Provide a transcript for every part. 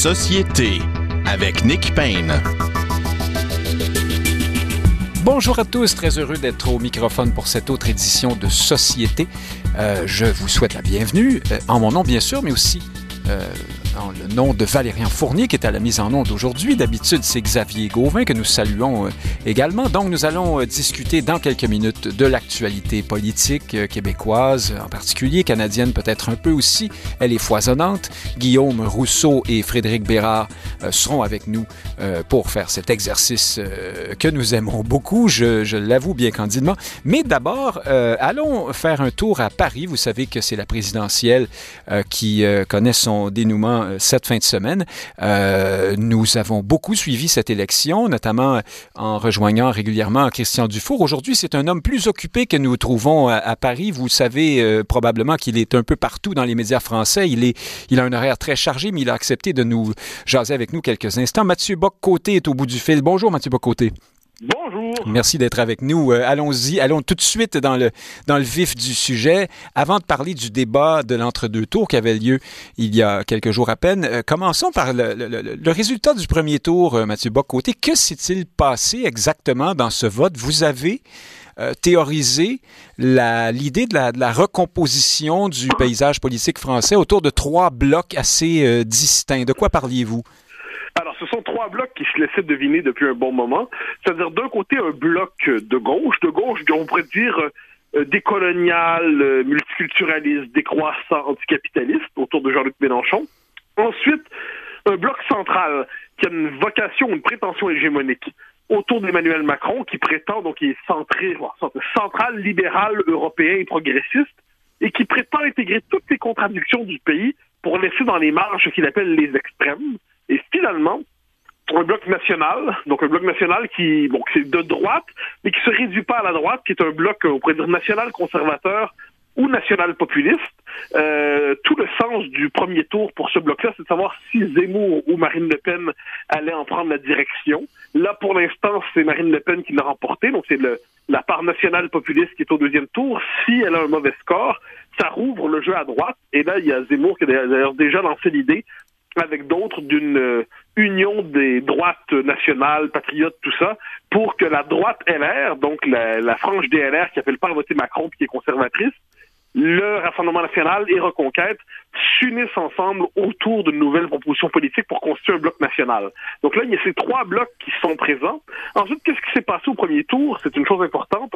Société avec Nick Payne. Bonjour à tous, très heureux d'être au microphone pour cette autre édition de Société. Euh, je vous souhaite la bienvenue, euh, en mon nom bien sûr, mais aussi euh, le nom de Valérien Fournier qui est à la mise en onde aujourd'hui. D'habitude, c'est Xavier Gauvin que nous saluons euh, également. Donc, nous allons euh, discuter dans quelques minutes de l'actualité politique euh, québécoise, en particulier canadienne peut-être un peu aussi. Elle est foisonnante. Guillaume Rousseau et Frédéric Bérard seront avec nous pour faire cet exercice que nous aimons beaucoup, je, l'avoue bien candidement. Mais d'abord, allons faire un tour à Paris. Vous savez que c'est la présidentielle qui connaît son dénouement euh, cette fin de semaine. Euh, nous avons beaucoup suivi cette élection, notamment en rejoignant régulièrement Christian Dufour. Aujourd'hui, c'est un homme plus occupé que nous trouvons à, Paris. Vous savez euh, probablement qu'il est un peu partout dans les médias français. Il, est, il a un horaire très chargé, mais il a accepté de nous jaser avec nous quelques instants. Mathieu Bock-Côté est au bout du fil. Bonjour, Mathieu Bock-Côté. Bonjour. Merci d'être avec nous. Euh, allons-y, allons tout de suite dans le, dans le vif du sujet. Avant de parler du débat de l'entre-deux tours qui avait lieu il y a quelques jours à peine, euh, commençons par le, résultat du premier tour, euh, Mathieu Bock-Côté. Que s'est-il passé exactement dans ce vote? Vous avez théorisé l'idée de la, recomposition du paysage politique français autour de trois blocs assez distincts. De quoi parliez-vous? Ce sont trois blocs qui se laissaient deviner depuis un bon moment. C'est-à-dire, d'un côté, un bloc de gauche, de gauche, on pourrait dire euh, décolonial, euh, multiculturaliste, décroissant, anticapitaliste, autour de Jean-Luc Mélenchon. Ensuite, un bloc central qui a une vocation, une prétention hégémonique autour d'Emmanuel Macron, qui prétend, donc, il est centré, central, libéral, européen et progressiste, et qui prétend intégrer toutes les contradictions du pays pour laisser dans les marges ce qu'il appelle les extrêmes. Et finalement, un bloc national, donc un bloc national qui, bon, de droite, mais qui se réduit pas à la droite, qui est un bloc, on pourrait dire, national conservateur ou national populiste. Euh, tout le sens du premier tour pour ce bloc-là, c'est de savoir si Zemmour ou Marine Le Pen allaient en prendre la direction. Là, pour l'instant, c'est Marine Le Pen qui l'a remporté, donc c'est la part nationale populiste qui est au deuxième tour. Si elle a un mauvais score, ça rouvre le jeu à droite. Et là, il y a Zemmour qui a d'ailleurs déjà lancé l'idée avec d'autres d'une euh, union des droites nationales, patriotes, tout ça, pour que la droite LR, donc la, la frange des qui appelle pas à voter Macron puis qui est conservatrice, le Rassemblement national et Reconquête s'unissent ensemble autour d'une nouvelle proposition politique pour constituer un bloc national. Donc là, il y a ces trois blocs qui sont présents. Ensuite, qu'est-ce qui s'est passé au premier tour? C'est une chose importante.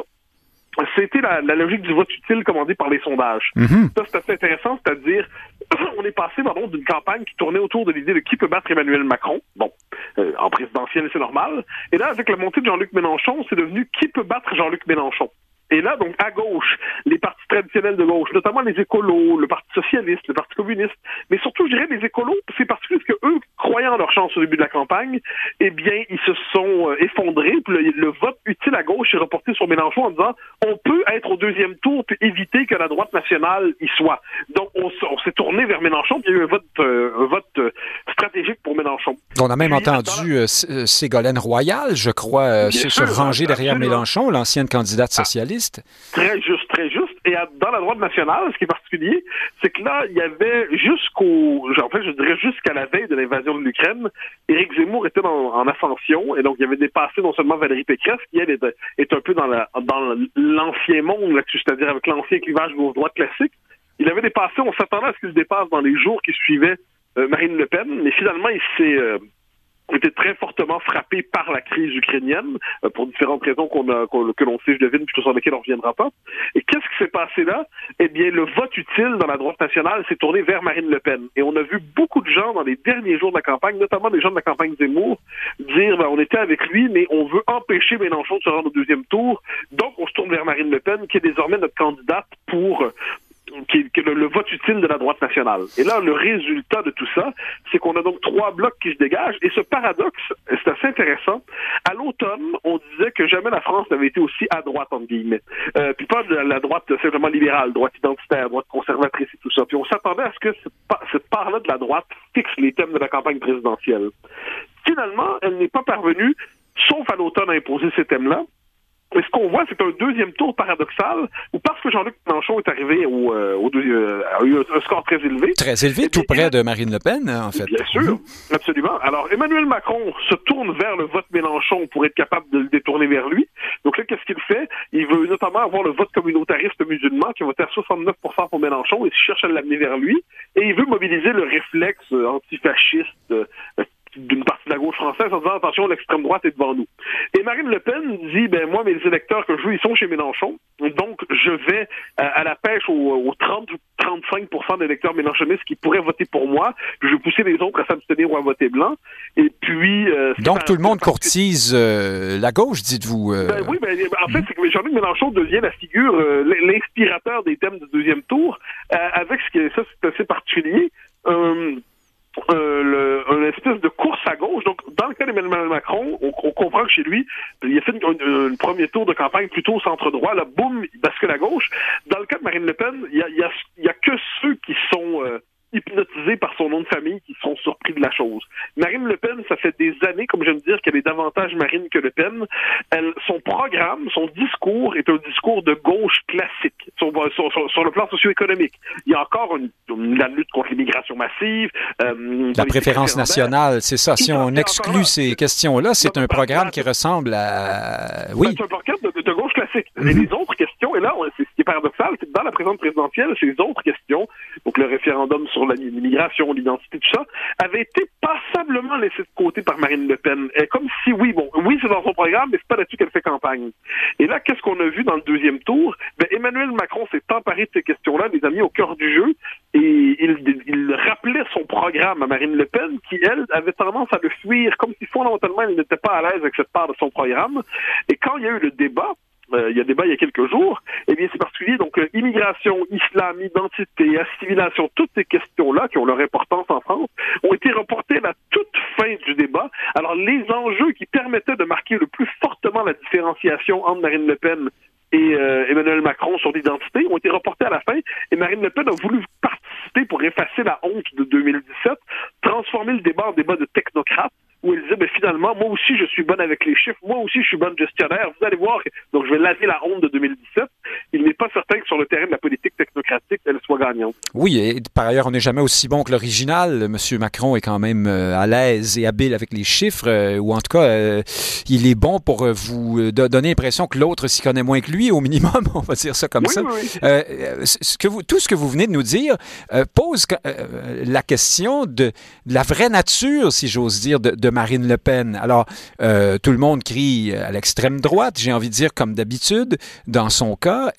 C'était la, la logique du vote utile commandé par les sondages. Mhm. Ça, c'est assez intéressant, c'est-à-dire, on est passé, pardon, d'une campagne qui tournait autour de l'idée de qui peut battre Emmanuel Macron. Bon, euh, en présidentielle, c'est normal. Et là, avec la montée de Jean-Luc Mélenchon, c'est devenu qui peut battre Jean-Luc Mélenchon. Et là, donc, à gauche, les partis traditionnels de gauche, notamment les écolos, le Parti socialiste, le Parti communiste, mais surtout, je dirais, les écolos, c'est particulier parce que eux, croyant en leur chance au début de la campagne, eh bien, ils se sont euh, effondrés, puis le, le vote utile à gauche est reporté sur Mélenchon en disant, on peut être au deuxième tour puis éviter que la droite nationale y soit. Donc, on, s'est tourné vers Mélenchon, puis il y a eu un vote, euh, un vote euh, stratégique pour Mélenchon. On a même Puis, entendu euh, Ségolène Royal, je crois, euh, se, sûr, ranger derrière absolument. Mélenchon, l'ancienne candidate Ah. Très juste, très juste. Et dans la droite nationale, ce qui est particulier, c'est que là, il y avait jusqu'au, en fait, je dirais jusqu'à la veille de l'invasion de l'Ukraine, Éric Zemmour était en, en ascension et donc il avait dépassé non seulement Valérie Pécresse, qui elle est, un peu dans la dans l'ancien monde c'est-à-dire avec l'ancien clivage gauche-droite classique. Il avait dépassé, on s'attendait à ce qu'il dépasse dans les jours qui suivaient euh, Marine Le Pen, mais finalement il s'est euh, était très fortement frappé par la crise ukrainienne, euh, pour différentes raisons qu'on a, qu'on- que l'on sait, je devine, puis sur lesquelles on ne reviendra pas. Et qu'est-ce qui s'est passé là? Eh bien, le vote utile dans la droite nationale s'est tourné vers Marine Le Pen. Et on a vu beaucoup de gens dans les derniers jours de la campagne, notamment des gens de la campagne Zemmour, dire, ben, on était avec lui, mais on veut empêcher Mélenchon de se rendre au deuxième tour. Donc, on se tourne vers Marine Le Pen, qui est désormais notre candidate pour le, vote utile de la droite nationale. Et là, le résultat de tout ça, c'est qu'on a donc trois blocs qui se dégagent. Et ce paradoxe, c'est assez intéressant. À l'automne, on disait que jamais la France n'avait été aussi à droite, entre guillemets. Euh, puis pas de la, droite simplement libérale, droite identitaire, droite conservatrice et tout ça. Puis on s'attendait à ce que cette part-là de la droite fixe les thèmes de la campagne présidentielle. Finalement, elle n'est pas parvenue, sauf à l'automne, à imposer ces thèmes-là. Mais ce qu'on voit, c'est un deuxième tour paradoxal où parce que Jean-Luc Mélenchon est arrivé au, euh, au euh, a eu un score très élevé. Très élevé, tout près de Marine Le Pen, en fait. Bien sûr, mhm. absolument. Alors, Emmanuel Macron se tourne vers le vote Mélenchon pour être capable de le détourner vers lui. Donc là, qu'est-ce qu'il fait? Il veut notamment avoir le vote communautariste musulman qui va voté à 69 pour Mélenchon et cherche à l'amener vers lui. Et il veut mobiliser le réflexe antifasciste d'une partie de la gauche française en disant attention, l'extrême droite est devant nous. Et Marine Le Pen dit ben moi mes électeurs que je veux ils sont chez Mélenchon, donc je vais euh, à la pêche aux, 30 ou 35% d'électeurs mélenchonistes qui pourraient voter pour moi, je vais pousser les autres à s'abstenir ou à voter blanc. Et puis euh, donc tout le monde courtise euh, la gauche, dites-vous. Ben oui, ben, en fait c'est que Jean-Luc Mélenchon devient la figure, l'inspirateur des thèmes du deuxième tour, avec ce qui est ça c'est assez particulier. Euh, le, une espèce de course à gauche. Donc, dans le cas d'Emmanuel Macron, on, on, comprend que chez lui, il a fait un premier tour de campagne plutôt au centre droit. Là, boum, il bascule à gauche. Dans le cas de Marine Le Pen, il y a, y a, y a que ceux qui sont euh, hypnotisés par son nom de famille qui sont surpris de la chose. Marine Le Pen, ça fait des années, comme j'aime dire, qu'elle est davantage Marine que Le Pen. Elle, son programme, son discours est un discours de gauche classique sur, sur, le plan socio-économique. Il y a encore une, la lutte contre l'immigration massive. Euh, la préférence nationale, c'est ça. Si on exclut ces questions-là, c'est un programme qui ressemble à... Oui. C'est un programme de, gauche classique. Et mhm. les autres questions, et là, c'est ce qui est paradoxal, c'est que dans la présente présidentielle, ces autres questions, donc le référendum sur l'immigration, l'identité, tout ça, avait été passablement laissé de côté par Marine Le Pen. Et comme si, oui, bon, oui, c'est dans son programme, mais c'est pas là-dessus qu'elle fait campagne. Et là, qu'est-ce qu'on a vu dans le deuxième tour? Ben, Emmanuel Macron s'est emparé de ces questions-là, les a mis au cœur du jeu, et il, il rappelait son programme à Marine Le Pen, qui, elle, avait tendance à le fuir, comme si fondamentalement, elle n'était pas à l'aise avec cette part de son programme. Et quand il y a eu le débat, euh, il y a débat il y a quelques jours, eh bien c'est particulier. Donc euh, immigration, islam, identité, assimilation, toutes ces questions-là qui ont leur importance en France ont été reportées à la toute fin du débat. Alors les enjeux qui permettaient de marquer le plus fortement la différenciation entre Marine Le Pen et euh, Emmanuel Macron sur l'identité ont été reportés à la fin et Marine Le Pen a voulu participer pour effacer la honte de 2017, transformer le débat en débat de technocrates où elle disait, ben, finalement, moi aussi, je suis bonne avec les chiffres, moi aussi, je suis bonne gestionnaire. Vous allez voir, donc je vais laver la honte de 2017. Il n'est pas certain que sur le terrain de la politique technocratique, elle soit gagnante. Oui, et par ailleurs, on n'est jamais aussi bon que l'original. Monsieur Macron est quand même euh, à l'aise et habile avec les chiffres, euh, ou en tout cas, euh, il est bon pour vous donner l'impression que l'autre s'y connaît moins que lui, au minimum, on va dire ça comme ça. ce que vous, tout ce que vous venez de nous dire pose la question de, la vraie nature, si j'ose dire, de, Marine Le Pen. Alors, euh, tout le monde crie à l'extrême droite, j'ai envie de dire comme d'habitude. Dans son cas,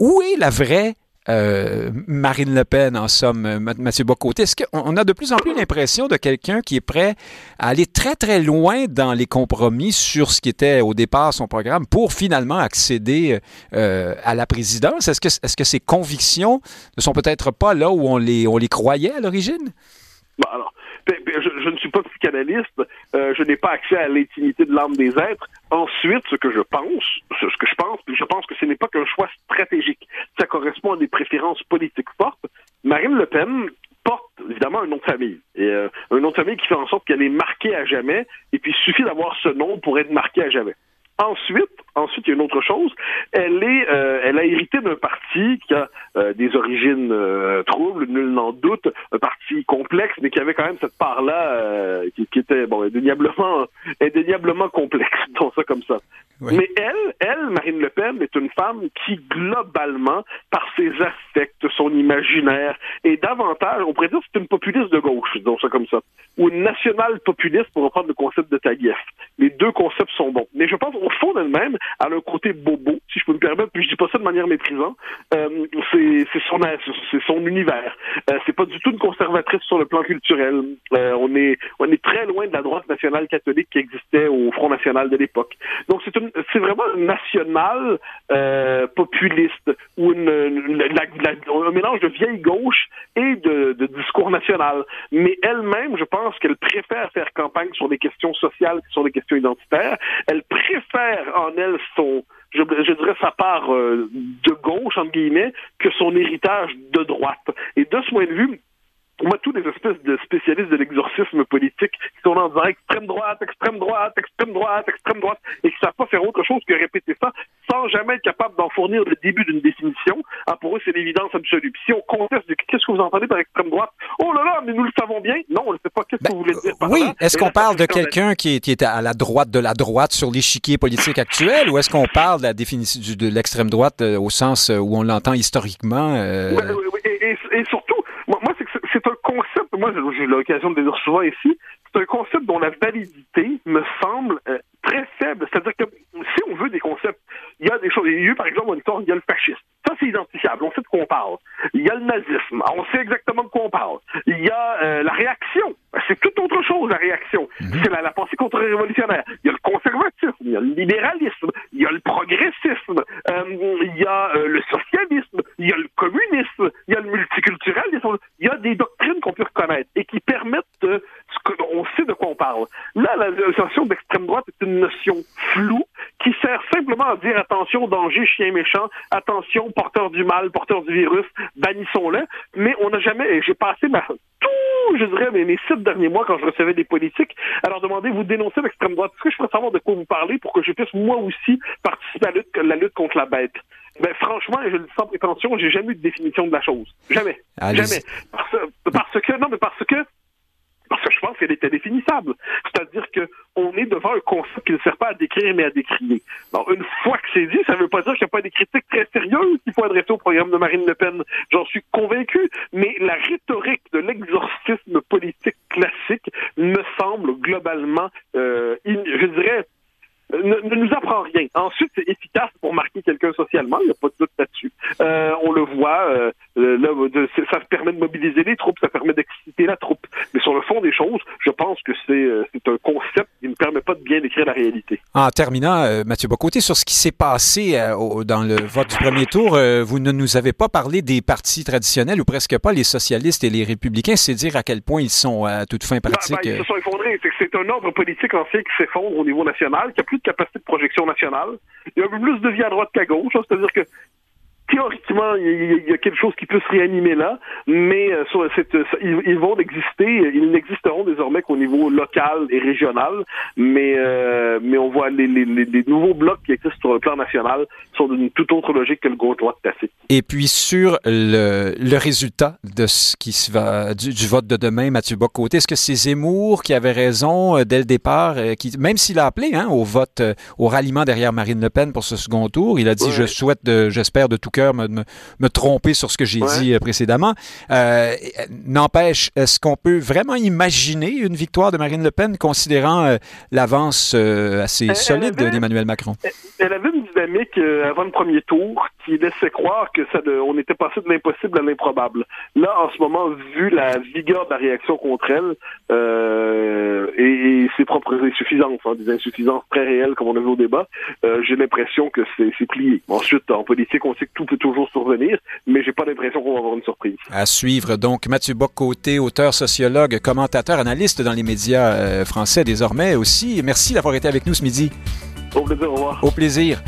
où est la vraie euh, Marine Le Pen, en somme, Mathieu Bocoté. Est-ce qu'on a de plus en plus l'impression de quelqu'un qui est prêt à aller très, très loin dans les compromis sur ce qui était au départ son programme pour finalement accéder euh, à la présidence? Est-ce que, ses convictions ne sont peut-être pas là où on les, on les croyait à l'origine? Je, ne suis pas psychanalyste, euh, je n'ai pas accès à l'intimité de l'âme des êtres. Ensuite, ce que je pense, ce, que je pense, je pense que ce n'est pas qu'un choix stratégique. Ça correspond à des préférences politiques fortes. Marine Le Pen porte évidemment un nom de famille. Et euh, un nom de famille qui fait en sorte qu'elle est marquée à jamais, et puis il suffit d'avoir ce nom pour être marqué à jamais. Ensuite, ensuite, il y a une autre chose. Elle est, euh, elle a hérité d'un parti qui a euh, des origines euh, troubles, nul n'en doute, un parti complexe, mais qui avait quand même cette part-là qui, qui, était, bon, indéniablement, indéniablement complexe, disons ça comme ça. Mais elle, elle, Marine Le Pen, est une femme qui, globalement, par ses affects, son imaginaire, est davantage, on pourrait dire, c'est une populiste de gauche, disons ça comme ça, ou une nationale populiste, pour reprendre le concept de Taguieff. Les deux concepts sont bons. Mais je pense, au fond d'elle-même, elle a un côté bobo, si je peux me permettre, puis je dis pas ça de manière méprisante. Euh, c'est son, univers. Euh, c'est pas du tout une conservatrice sur le plan culturel. Euh, on est, on est très loin de la droite nationale catholique qui existait au Front national de l'époque. Donc c'est une c'est vraiment national euh, populiste ou une, un mélange de vieille gauche et de, de discours national. Mais elle-même, je pense qu'elle préfère faire campagne sur des questions sociales que sur des questions identitaires. Elle préfère en elle son je, dirais sa part euh, de gauche, entre guillemets, que son héritage de droite. Et de ce point de vue, moi, tous les espèces de spécialistes de l'exorcisme politique qui sont en disant extrême droite, extrême droite, extrême droite, extrême droite, et qui ne savent pas faire autre chose que répéter ça sans jamais être capable d'en fournir le début d'une définition. Ah, pour eux, c'est l'évidence absolue. Puis si on conteste qu'est-ce que vous entendez par extrême droite, oh là là, mais nous le savons bien. Non, on ne sait pas qu'est-ce que Ben, vous voulez dire par oui, là? est-ce qu'on là, parle de quelqu'un qui est, qui est à la droite de la droite sur l'échiquier politique actuel ou est-ce qu'on parle de la définition de l'extrême droite euh, au sens euh, où on l'entend historiquement? euh, Ouais, ouais, ouais, et, et- et surtout, moi, moi, c'est que c'est- c'est un concept, moi j'ai l'occasion de le dire souvent ici, c'est un concept dont la validité me semble euh, très faible. C'est-à-dire que si on veut des concepts, il y a des choses. Il y a eu, par exemple, en histoire, il y a le fascisme. Ça, c'est identifiable. On sait de quoi on parle. Il y a le nazisme. On sait exactement de quoi on parle. Il y a euh, la réaction. C'est toute autre chose, la réaction. C'est la, la pensée contre-révolutionnaire. Il y a le conservatisme. Il y a le libéralisme. Il y a le progressisme. euh, il y a euh, le socialisme. Il y a le communisme. Il y a le multiculturalisme. Il y a des doctrines qu'on peut reconnaître et qui permettent de... ce que- On sait de quoi on parle. Là, la notion d'extrême droite est une notion floue qui sert simplement à dire attention, danger, chien méchant, attention, porteur du mal, porteur du virus, bannissons-le. Mais on n'a jamais, j'ai passé ma, tout, je dirais, mes, mes sept derniers mois quand je recevais des politiques à leur demander, vous dénoncez l'extrême droite. Est-ce que je pourrais savoir de quoi vous parlez pour que je puisse moi aussi participer à la lutte, la lutte contre la bête? Ben, franchement, je le dis sans prétention, j'ai jamais eu de définition de la chose. Jamais. Jamais. Parce, parce que, non, mais parce que, parce que je pense qu'elle était définissable. C'est-à-dire que on est devant un concept qui ne sert pas à décrire, mais à décrier. Alors, une fois que c'est dit, ça ne veut pas dire qu'il n'y a pas des critiques très sérieuses qu'il faut adresser au programme de Marine Le Pen. J'en suis convaincu. Mais la rhétorique de l'exorcisme politique classique me semble globalement, euh, je dirais, ne, ne nous apprend rien. Ensuite, c'est efficace pour marquer quelqu'un socialement, il n'y a pas de doute là-dessus. Euh, on le voit, euh, euh, ça permet de mobiliser les troupes, ça permet d'exciter la troupe. Sur le fond des choses, je pense que c'est euh, c'est un concept qui ne permet pas de bien décrire la réalité. En terminant, euh, Mathieu Bocoté, sur ce qui s'est passé euh, dans le vote du premier tour, vous ne nous avez pas parlé des partis traditionnels ou presque pas, les socialistes et les républicains. C'est dire à quel point ils sont à toute fin Ben, pratique. ben, ils se sont effondrés. C'est un ordre politique ancien qui s'effondre au niveau national, qui a plus de capacité de projection nationale. Il y a un peu plus de vie à droite qu'à gauche. hein. C'est-à-dire que théoriquement, il y, a- quelque chose qui peut se réanimer là, mais euh, sur cette, ça- ils, vont exister, ils n'existeront désormais qu'au niveau local et régional, mais euh, mais on voit les, les, les- les nouveaux blocs qui existent sur le plan national sont d'une toute autre logique que le gauche-droite classique. Et puis sur le, le résultat de ce qui se va du, du vote de demain, Mathieu Bocoté, est-ce que c'est Zemmour qui avait raison euh, dès le départ, euh, qui, même s'il a appelé hein, au vote, euh, au ralliement derrière Marine Le Pen pour ce second tour, il a dit Ouais. je souhaite, j'espère de tout cœur me, me, me tromper sur ce que j'ai Ouais. dit euh, précédemment. Euh, N'empêche, est-ce qu'on peut vraiment imaginer une victoire de Marine Le Pen considérant euh, l'avance assez Elle- solide d'Emmanuel Macron? Elle avait une dynamique avant le premier tour qui laissait croire que ça de- on était passé de l'impossible à l'improbable. Là, en ce moment, vu la vigueur de la réaction contre elle euh, et, et ses propres insuffisances, hein, des insuffisances très réelles comme on a vu au débat, euh, j'ai l'impression que c'est plié. Ensuite, en politique, on sait que tout peut toujours survenir, mais j'ai pas l'impression qu'on va avoir une surprise. À suivre donc Mathieu Bock-Côté, auteur, sociologue, commentateur, analyste dans les médias euh, français désormais aussi. Merci d'avoir été avec nous ce midi. Au plaisir, au revoir. Au plaisir.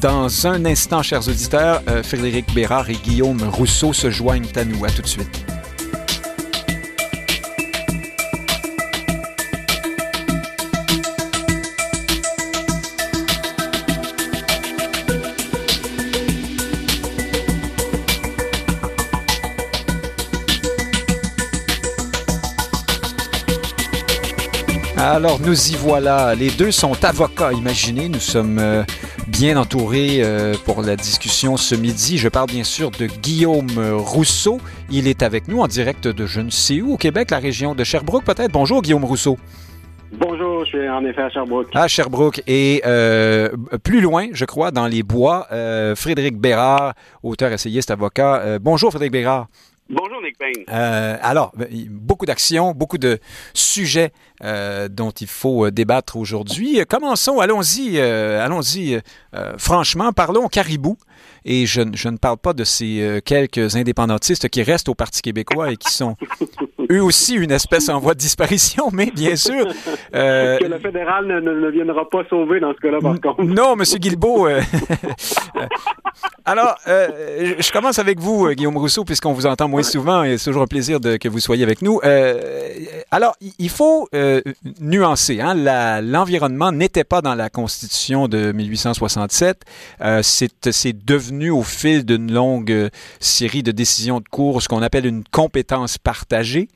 Dans un instant, chers auditeurs, euh, Frédéric Bérard et Guillaume Rousseau se joignent à nous. À tout de suite. Alors, nous y voilà. Les deux sont avocats, imaginez. Nous sommes euh, bien entourés euh, pour la discussion ce midi. Je parle bien sûr de Guillaume Rousseau. Il est avec nous en direct de je ne sais où au Québec, la région de Sherbrooke peut-être. Bonjour Guillaume Rousseau. Bonjour, je suis en effet à Sherbrooke. À Sherbrooke. Et euh, plus loin, je crois, dans les bois, Frédéric Bérard, auteur, essayiste, avocat. Bonjour Frédéric Bérard. Bonjour, Nick Payne. Euh, alors, ben, beaucoup d'actions, beaucoup de sujets euh, dont il faut euh, débattre aujourd'hui. Commençons, allons-y, euh, allons-y. franchement, parlons caribou. Et je, ne- je ne parle pas de ces quelques indépendantistes qui restent au Parti québécois et qui sont eux aussi une espèce en voie de disparition, mais bien sûr. Euh, que le fédéral ne, viendra pas sauver dans ce cas-là, par contre. Non, M. Guilbeault. Euh, alors, euh, je commence avec vous, Guillaume Rousseau, puisqu'on vous entend moins souvent et c'est toujours un plaisir de, que vous soyez avec nous. alors, il faut nuancer. Hein, L'environnement n'était pas dans la Constitution de 1867. c'est devenu au fil d'une longue série de décisions de cours ce qu'on appelle une compétence partagée.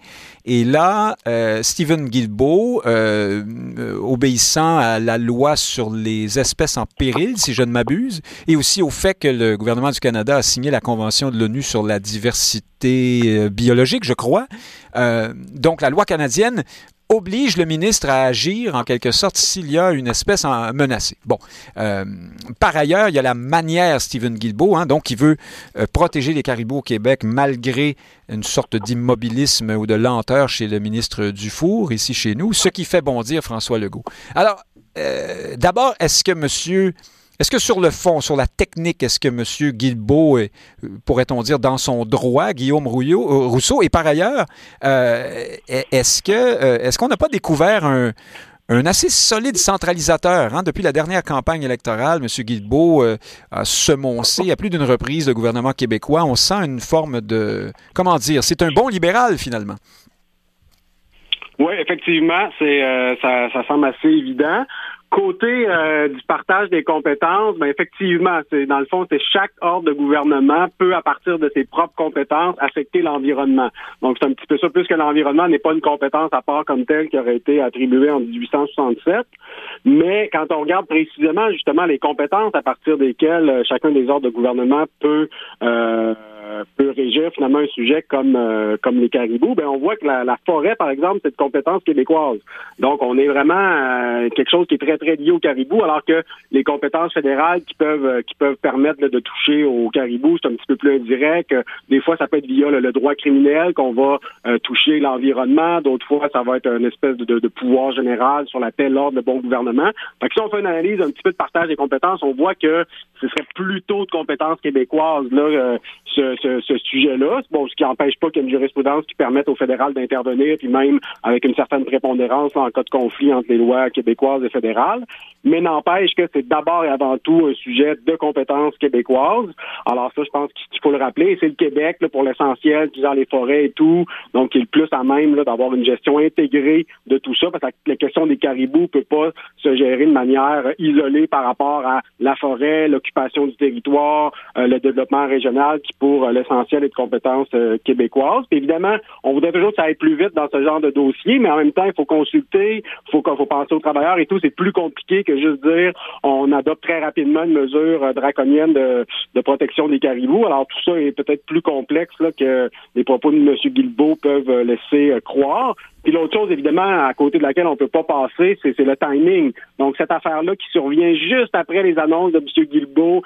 Et là, euh, Stephen Guilbeault, euh, euh, obéissant à la loi sur les espèces en péril, si je ne m'abuse, et aussi au fait que le gouvernement du Canada a signé la Convention de l'ONU sur la diversité biologique, je crois. donc, la loi canadienne oblige le ministre à agir en quelque sorte s'il y a une espèce en menacée. Bon, euh, par ailleurs, il y a la manière Stephen Guilbeault, hein, donc qui veut euh, protéger les caribous au Québec malgré une sorte d'immobilisme ou de lenteur chez le ministre Dufour ici chez nous, ce qui fait bondir François Legault. Alors, euh, d'abord, est-ce que Monsieur est-ce que sur le fond, sur la technique, est-ce que M. Guilbeault est, pourrait-on dire, dans son droit, Guillaume euh, Rousseau, et par ailleurs, euh, est-ce que euh, est-ce qu'on n'a pas découvert un, assez solide centralisateur. Hein? Depuis la dernière campagne électorale, M. Guilbeault a semoncé à plus d'une reprise le gouvernement québécois. On sent une forme de... Comment dire? C'est un bon libéral, finalement. Oui, effectivement, c'est ça, ça semble assez évident. Côté euh, du partage des compétences, ben effectivement, c'est dans le fond, c'est chaque ordre de gouvernement peut, à partir de ses propres compétences, affecter l'environnement. Donc, c'est un petit peu ça, puisque l'environnement n'est pas une compétence à part comme telle qui aurait été attribuée en 1867. Mais quand on regarde précisément justement les compétences à partir desquelles euh, chacun des ordres de gouvernement peut euh, euh, peut régir finalement un sujet comme euh, comme les caribous, ben on voit que la, forêt, par exemple, c'est une compétence québécoise. Donc, on est vraiment euh, quelque chose qui est très très lié aux caribous, alors que les compétences fédérales qui peuvent qui peuvent permettre de toucher aux caribous, c'est un petit peu plus indirect. Des fois, ça peut être via le, droit criminel qu'on va toucher l'environnement. D'autres fois, ça va être une espèce de, pouvoir général sur la paix, l'ordre, le bon gouvernement. Fait que si on fait une analyse un petit peu de partage des compétences, on voit que ce serait plutôt de compétences québécoises là, ce, sujet-là. Bon, ce qui n'empêche pas qu'il y ait une jurisprudence qui permette au fédéral d'intervenir, puis même avec une certaine prépondérance en cas de conflit entre les lois québécoises et fédérales. Mais n'empêche que c'est d'abord et avant tout un sujet de compétences québécoises. Alors ça, je pense qu'il faut le rappeler. C'est le Québec, pour l'essentiel, disant les forêts et tout, donc il est le plus à même d'avoir une gestion intégrée de tout ça, parce que la question des caribous peut pas se gérer de manière isolée par rapport à la forêt, l'occupation du territoire, euh, le développement régional, qui pour l'essentiel est de compétences euh, québécoises. évidemment, on voudrait toujours que ça aille plus vite dans ce genre de dossier, mais en même temps, il faut consulter, il faut, faut penser aux travailleurs et tout. C'est plus compliqué que juste dire on adopte très rapidement une mesure euh, draconienne de, protection des caribous. Alors tout ça est peut-être plus complexe que les propos de M. Guilbeault peuvent laisser croire. Puis l'autre chose, évidemment, à côté de laquelle on ne peut pas passer, c'est le timing. Donc, cette affaire-là qui survient juste après les annonces de M. Guilbeault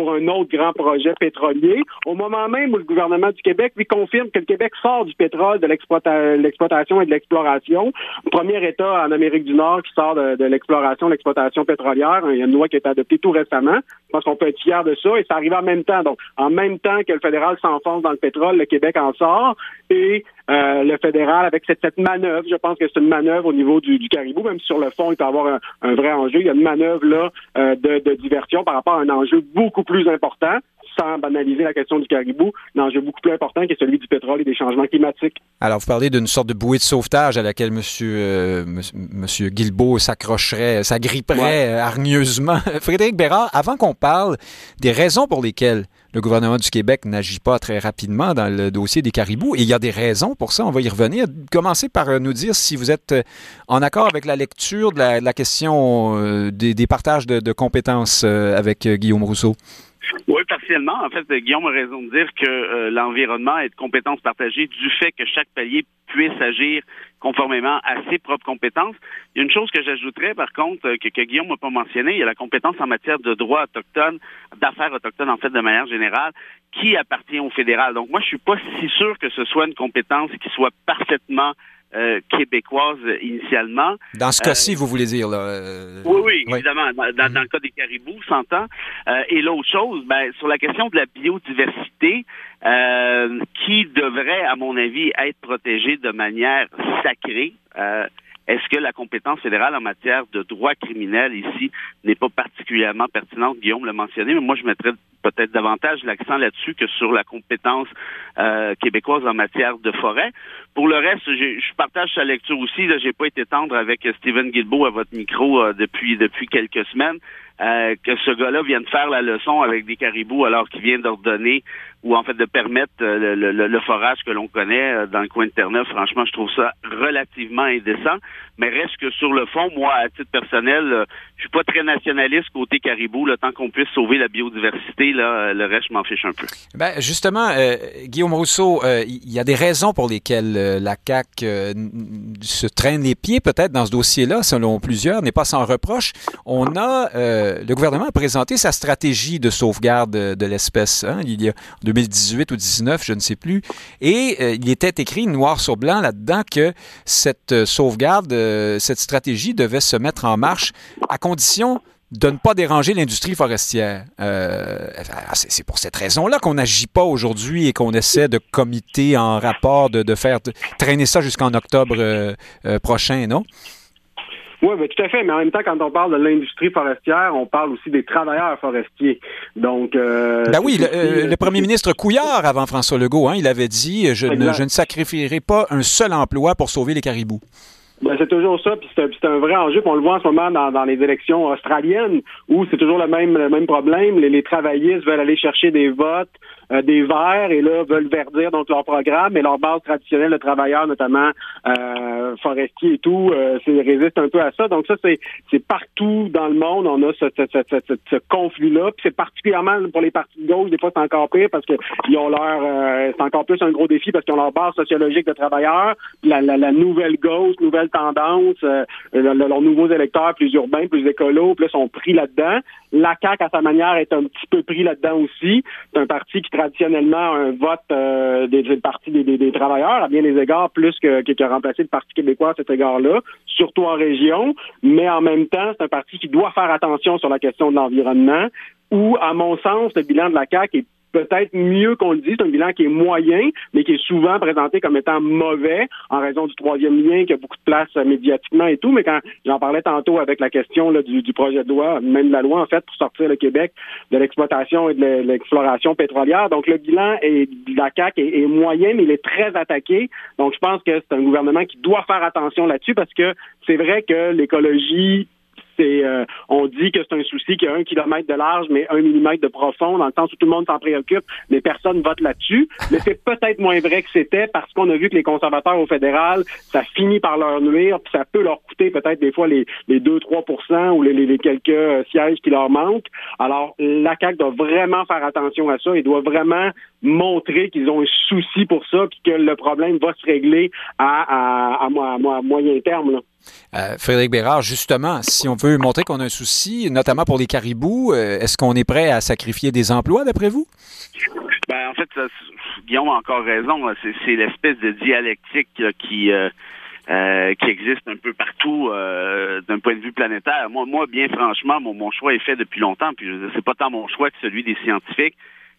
pour un autre grand projet pétrolier, au moment même où le gouvernement du Québec lui confirme que le Québec sort du pétrole, de l'exploitation et de l'exploration. Premier État en Amérique du Nord qui sort de, de l'exploration, l'exploitation pétrolière. Il y a une loi qui a été adoptée tout récemment. Je pense qu'on peut être fier de ça et ça arrive en même temps. Donc, en même temps que le fédéral s'enfonce dans le pétrole, le Québec en sort et euh, le fédéral avec cette, cette manœuvre. Je pense que c'est une manœuvre au niveau du, du, caribou, même si sur le fond, il peut y avoir un, vrai enjeu. Il y a une manœuvre là euh, de, de, diversion par rapport à un enjeu beaucoup plus important, sans banaliser la question du caribou, un enjeu beaucoup plus important qui est celui du pétrole et des changements climatiques. Alors, vous parlez d'une sorte de bouée de sauvetage à laquelle M. Euh, monsieur Guilbeault s'accrocherait, s'agripperait hargneusement. Frédéric Bérard, avant qu'on parle des raisons pour lesquelles le gouvernement du Québec n'agit pas très rapidement dans le dossier des caribous. Et il y a des raisons pour ça, on va y revenir. Commencez par euh, nous dire si vous êtes euh, en accord avec la lecture de la, question euh, des, partages de, compétences avec Guillaume Rousseau. Oui, partiellement. En fait, Guillaume a raison de dire que l'environnement est de compétences partagées du fait que chaque palier puisse agir conformément à ses propres compétences. Il y a une chose que j'ajouterais, par contre, que, que Guillaume n'a pas mentionné, il y a la compétence en matière de droit autochtone, d'affaires autochtones, en fait, de manière générale, qui appartient au fédéral. Donc, moi, je suis pas si sûr que ce soit une compétence qui soit parfaitement euh, québécoise initialement. Dans ce cas-ci, vous voulez dire, là? oui, oui, évidemment. Dans, dans, le cas des caribous, s'entend. et l'autre chose, ben, sur la question de la biodiversité, qui devrait, à mon avis, être protégée de manière sacrée. Est-ce que la compétence fédérale en matière de droit criminel ici n'est pas particulièrement pertinente? Guillaume l'a mentionné, mais moi, je mettrais peut-être davantage l'accent là-dessus que sur la compétence euh, québécoise en matière de forêt. Pour le reste, je partage sa lecture aussi. Je n'ai pas été tendre avec Stephen Guilbeault à votre micro euh, depuis depuis quelques semaines. Euh, que ce gars-là vienne faire la leçon avec des caribous alors qu'il vient d'ordonner ou en fait de permettre euh, le, forage que l'on connaît euh, dans le coin de Terre-Neuve. Franchement, je trouve ça relativement indécent. Mais reste que sur le fond, moi, à titre personnel, je suis pas très nationaliste côté caribou. Le temps qu'on puisse sauver la biodiversité, là, le reste, je m'en fiche un peu. Ben, justement, Guillaume Rousseau, il y a des raisons pour lesquelles la CAC se traîne les pieds peut-être dans ce dossier-là, selon plusieurs, n'est pas sans reproche. On a euh, le gouvernement a présenté sa stratégie de sauvegarde de, l'espèce. Hein, il y a 2018 ou 2019, je ne sais plus. Et euh, il était écrit noir sur blanc là-dedans que cette euh, sauvegarde, cette stratégie devait se mettre en marche à condition de ne pas déranger l'industrie forestière. c'est pour cette raison-là qu'on n'agit pas aujourd'hui et qu'on essaie de comiter en rapport de, faire traîner ça jusqu'en octobre prochain, non? Oui, ben, tout à fait. Mais en même temps, quand on parle de l'industrie forestière, on parle aussi des travailleurs forestiers. Donc, euh, ben oui, le, le, premier ministre Couillard, avant François Legault, hein, il avait dit je ne, je ne sacrifierai pas un seul emploi pour sauver les caribous. Ben, c'est toujours ça, puis c'est un, vrai enjeu. on le voit en ce moment dans, dans les élections australiennes, où c'est toujours le même, le même problème. Les, les travaillistes veulent aller chercher des votes euh, des Verts et là veulent verdir donc leur programme, mais leur base traditionnelle de travailleurs, notamment euh, forestiers et tout, euh, résiste un peu à ça. Donc ça, c'est c'est partout dans le monde, on a ce, ce, ce, ce conflit-là. Puis c'est particulièrement pour les partis de gauche, des fois c'est encore pire parce que ils ont leur euh, c'est encore plus un gros défi parce qu'ils ont leur base sociologique de travailleurs, la, la, la nouvelle gauche, nouvelle tendance, euh, leurs nouveaux électeurs plus urbains, plus écolos, plus sont pris là-dedans. La CAQ, à sa manière, est un petit peu pris là-dedans aussi. C'est un parti qui traditionnellement un vote euh, des, des, des, travailleurs, à bien des égards, plus que, remplacé le Parti québécois à cet égard-là, surtout en région, mais en même temps, c'est un parti qui doit faire attention sur la question de l'environnement, où, à mon sens, le bilan de la CAQ est peut-être mieux qu'on le dit. C'est un bilan qui est moyen, mais qui est souvent présenté comme étant mauvais en raison du troisième lien qui a beaucoup de place euh, médiatiquement et tout. Mais quand j'en parlais tantôt avec la question là, du, projet de loi, même de la loi en fait, pour sortir le Québec de l'exploitation et de l'exploration pétrolière. Donc le bilan est, de la est, est, moyen, mais il est très attaqué. Donc je pense que c'est un gouvernement qui doit faire attention là-dessus parce que c'est vrai que l'écologie euh, on dit que c'est un souci qui a un kilomètre de large, mais un millimètre de profond, dans le sens où tout le monde s'en préoccupe, mais personne vote là-dessus. Mais c'est peut-être moins vrai que c'était parce qu'on a vu que les conservateurs au fédéral, ça finit par leur nuire, puis ça peut leur coûter peut-être des fois les, les 2-3 ou les, quelques euh, sièges qui leur manquent. Alors, la CAQ doit vraiment faire attention à ça et doit vraiment montrer qu'ils ont un souci pour ça, puis que le problème va se régler à, à, à, moyen terme. Euh, Frédéric Bérard, justement, si on veut montrer qu'on a un souci, notamment pour les caribous, euh, est-ce qu'on est prêt à sacrifier des emplois, d'après vous? Ben, en fait, Guillaume a encore raison. C'est l'espèce de dialectique qui... Euh, qui existe un peu partout d'un point de vue planétaire. Moi, moi bien franchement, mon, mon choix est fait depuis longtemps, puis c'est pas tant mon choix que celui des scientifiques.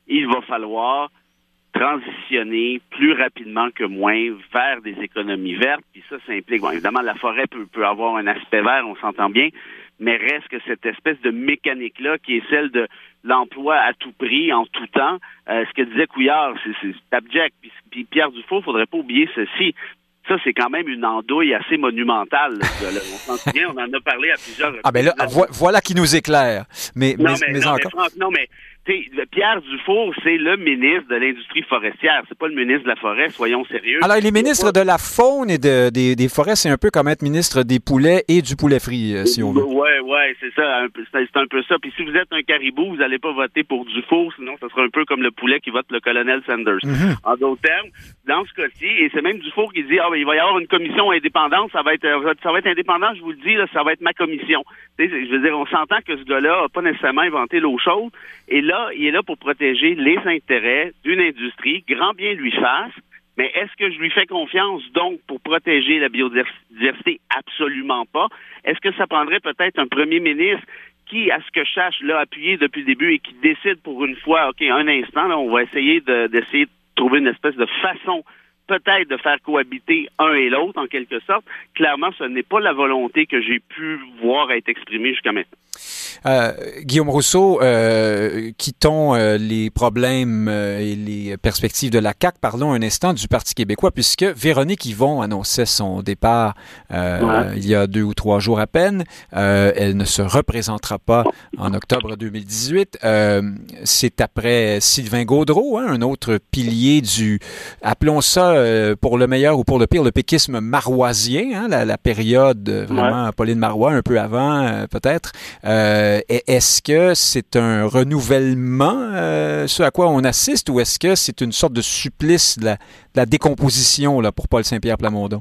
Il va falloir transitionner plus rapidement que moins vers des économies vertes. Puis ça, ça implique, bon, évidemment, la forêt peut, peut avoir un aspect vert, on s'entend bien, mais reste que cette espèce de mécanique-là, qui est celle de l'emploi à tout prix, en tout temps, euh, ce que disait Couillard, c'est abject. Puis, puis Pierre Dufault, faudrait pas oublier ceci. Ça, c'est quand même une andouille assez monumentale. on s'en souvient, on en a parlé à plusieurs Ah, ben là, voilà qui nous éclaire. Mais, non, mais, non, Mais, non, mais Pierre Dufour, c'est le ministre de l'Industrie forestière. C'est pas le ministre de la Forêt, soyons sérieux. Alors, il est ministre de la faune et de, des, des, forêts. C'est un peu comme être ministre des poulets et du poulet frit, euh, si on veut. Oui, oui, c'est ça. C'est un peu ça. Puis si vous êtes un caribou, vous n'allez pas voter pour Dufour, sinon ça sera un peu comme le poulet qui vote le colonel Sanders. Mhm. En d'autres termes, dans ce cas-ci, et c'est même Dufour qui dit, ah, ben, il va y avoir une commission indépendante, ça va être, ça va être indépendant, je vous le dis, là, ça va être ma commission. je veux dire, on s'entend que ce gars-là n'a pas nécessairement inventé l'eau chaude. Et là, il est là pour protéger les intérêts d'une industrie, grand bien lui fasse, Mais est-ce que je lui fais confiance, donc, pour protéger la biodiversité? Absolument pas. Est-ce que ça prendrait peut-être un premier ministre qui, à ce que je sache, l'a appuyé depuis le début et qui décide pour une fois, OK, un instant, on va essayer d'essayer de trouver une espèce de façon peut-être de faire cohabiter un et l'autre en quelque sorte. Clairement, ce n'est pas la volonté que j'ai pu voir être exprimée jusqu'à maintenant. Euh, Guillaume Rousseau, euh, quittons euh, les problèmes et les perspectives de la CAC. Parlons un instant du Parti québécois, puisque Véronique Yvon annonçait son départ il y a deux ou trois jours à peine. elle ne se représentera pas en octobre 2018. C'est après Sylvain Gaudreau, hein, un autre pilier du, appelons ça pour le meilleur ou pour le pire, le péquisme maroisien, hein, la, la, période vraiment ouais. Pauline Marois, un peu avant peut-être. Euh, est-ce que c'est un renouvellement, euh, ce à quoi on assiste, ou est-ce que c'est une sorte de supplice de la, de la décomposition là, pour Paul Saint-Pierre Plamondon?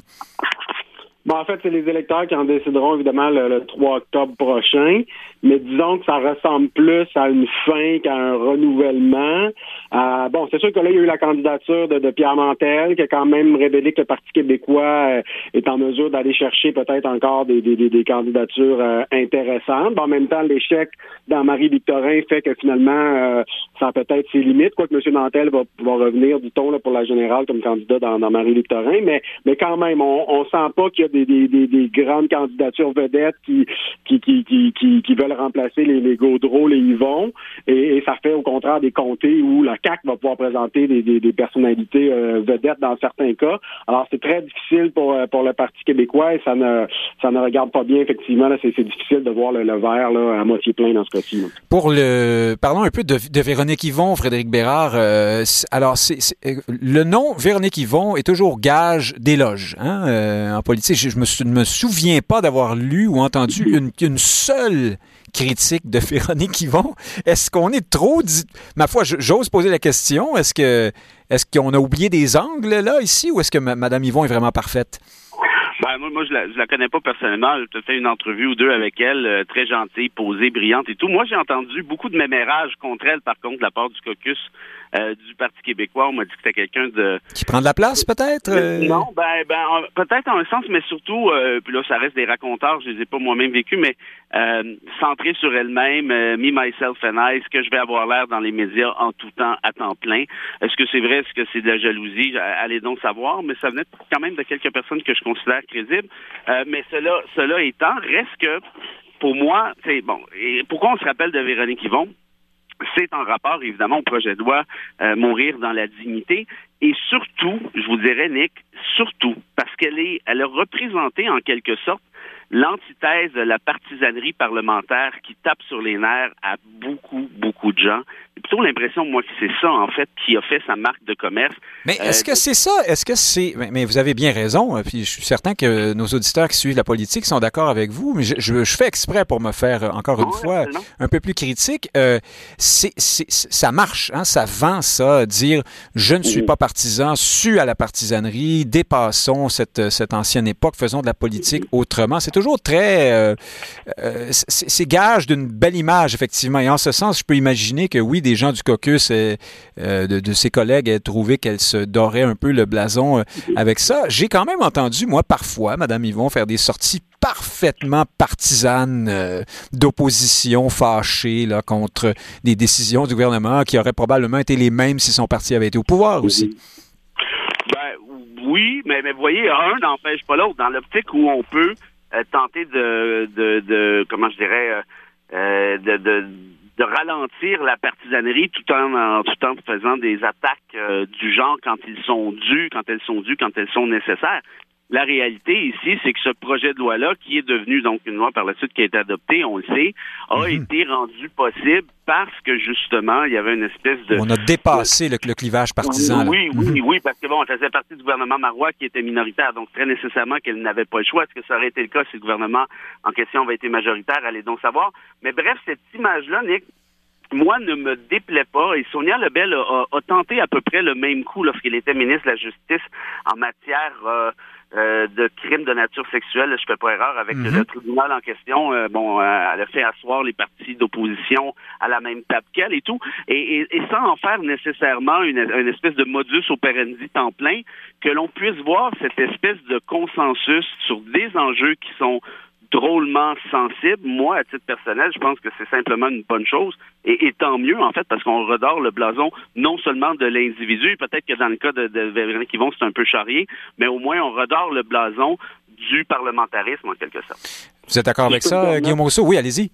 Bon, en fait, c'est les électeurs qui en décideront évidemment le, le, 3 octobre prochain, mais disons que ça ressemble plus à une fin qu'à un renouvellement. Euh, bon, c'est sûr que là, il y a eu la candidature de, de, Pierre Mantel, qui a quand même révélé que le Parti québécois euh, est en mesure d'aller chercher peut-être encore des, des, des candidatures euh, intéressantes. Bon, en même temps, l'échec dans Marie-Victorin fait que finalement, euh, ça a peut-être ses limites, quoique M. Mantel va, va revenir, dit-on, pour la générale comme candidat dans, dans Marie-Victorin, mais, mais quand même, on, on sent pas qu'il y a des, des, des, des, grandes candidatures vedettes qui, qui, qui, qui, qui veulent remplacer les, les Gaudreau, les Yvon, et, et, ça fait au contraire des comtés où la CAC va pouvoir présenter des, personnalités euh, vedettes dans certains cas. Alors c'est très difficile pour, euh, pour le Parti québécois et ça ne, ça ne regarde pas bien, effectivement. C'est difficile de voir le, verre à moitié plein dans ce cas-ci. Pour le parlons un peu de, Véronique Yvon, Frédéric Bérard. Euh, alors c'est le nom Véronique Yvon est toujours gage d'éloge hein, en politique. Je, je me, souviens pas d'avoir lu ou entendu une seule critique de Véronique Yvon. Est-ce qu'on est trop. Ma foi, j'ose poser la question. Est-ce que est-ce qu'on a oublié des angles là ici ou est-ce que Mme Yvon est vraiment parfaite? Ben, moi, je, la, la connais pas personnellement. J'ai fait une entrevue ou deux avec elle, euh, très gentille, posée, brillante et tout. Moi, j'ai entendu beaucoup de mémérages contre elle, par contre, de la part du caucus euh, du Parti québécois. On m'a dit que c'était quelqu'un de... Qui prend de la place, peut-être? Euh... Non, ben, ben peut-être en un sens, mais surtout, euh, puis là, ça reste des raconteurs, je les ai pas moi-même vécus, mais euh, centré sur elle-même, me, myself and I, est-ce que je vais avoir l'air dans les médias en tout temps, à temps plein? Est-ce que c'est vrai? Est-ce que c'est de la jalousie? Allez donc savoir, mais ça venait quand même de quelques personnes que je considère crédibles. Euh, mais cela, cela étant, reste que, pour moi, c'est bon. Et pourquoi on se rappelle de Véronique Yvon? C'est en rapport évidemment au projet de loi euh, Mourir dans la dignité. Et surtout, je vous dirais Nick, surtout parce qu'elle est elle a représenté en quelque sorte l'antithèse de la partisanerie parlementaire qui tape sur les nerfs à beaucoup, beaucoup de gens. J'ai plutôt l'impression, moi, que c'est ça, en fait, qui a fait sa marque de commerce. Mais est-ce euh, que c'est ça? Est-ce que c'est... Mais vous avez bien raison, euh, puis je suis certain que nos auditeurs qui suivent la politique sont d'accord avec vous, mais je, je, je, fais exprès pour me faire, euh, encore une fois, non. un peu plus critique. Euh, c'est, ça marche, hein, ça vend ça, dire « je ne suis pas partisan, su à la partisanerie, dépassons cette, cette ancienne époque, faisons de la politique autrement ». C'est toujours très... Euh, euh, c'est gage d'une belle image, effectivement. Et en ce sens, je peux imaginer que oui, des gens du caucus et euh, de, ses collègues aient trouvé qu'elle se dorait un peu le blason avec ça. J'ai quand même entendu, moi, parfois, Madame Yvon faire des sorties parfaitement partisanes euh, d'opposition fâchée là, contre des décisions du gouvernement qui auraient probablement été les mêmes si son parti avait été au pouvoir aussi. Ben, oui, mais, mais vous voyez, un n'empêche pas l'autre. Dans l'optique où on peut tenter de, de, de, comment je dirais, euh, de, de, de, ralentir la partisanerie tout en, tout en faisant des attaques euh, du genre quand ils sont dus, quand elles sont dues, quand elles sont nécessaires. La réalité ici, c'est que ce projet de loi-là, qui est devenu donc une loi par la suite qui a été adoptée, on le sait, a mm -hmm. été rendu possible parce que justement, il y avait une espèce de... On a dépassé le, le clivage partisan. Oui, oui, mm -hmm. oui, parce que bon, elle faisait partie du gouvernement Marois qui était minoritaire, donc très nécessairement qu'elle n'avait pas le choix. Est-ce que ça aurait été le cas si le gouvernement en question avait été majoritaire? Allez donc savoir. Mais bref, cette image-là, Nick, moi, ne me déplaît pas. Et Sonia Lebel a, tenté à peu près le même coup lorsqu'il était ministre de la Justice en matière euh, euh, de crimes de nature sexuelle. Je fais pas erreur avec mhm. le tribunal en question. Euh, bon, elle a fait asseoir les partis d'opposition à la même table qu'elle et tout, et, et, sans en faire nécessairement une, une espèce de modus operandi temps plein, que l'on puisse voir cette espèce de consensus sur des enjeux qui sont drôlement sensible. Moi, à titre personnel, je pense que c'est simplement une bonne chose. Et, tant mieux, en fait, parce qu'on redore le blason non seulement de l'individu, peut-être que dans le cas de, de Véronique Yvon, c'est un peu charrié, mais au moins on redore le blason du parlementarisme, en quelque sorte. Vous êtes d'accord avec ça, Guillaume Rousseau? Oui, allez-y.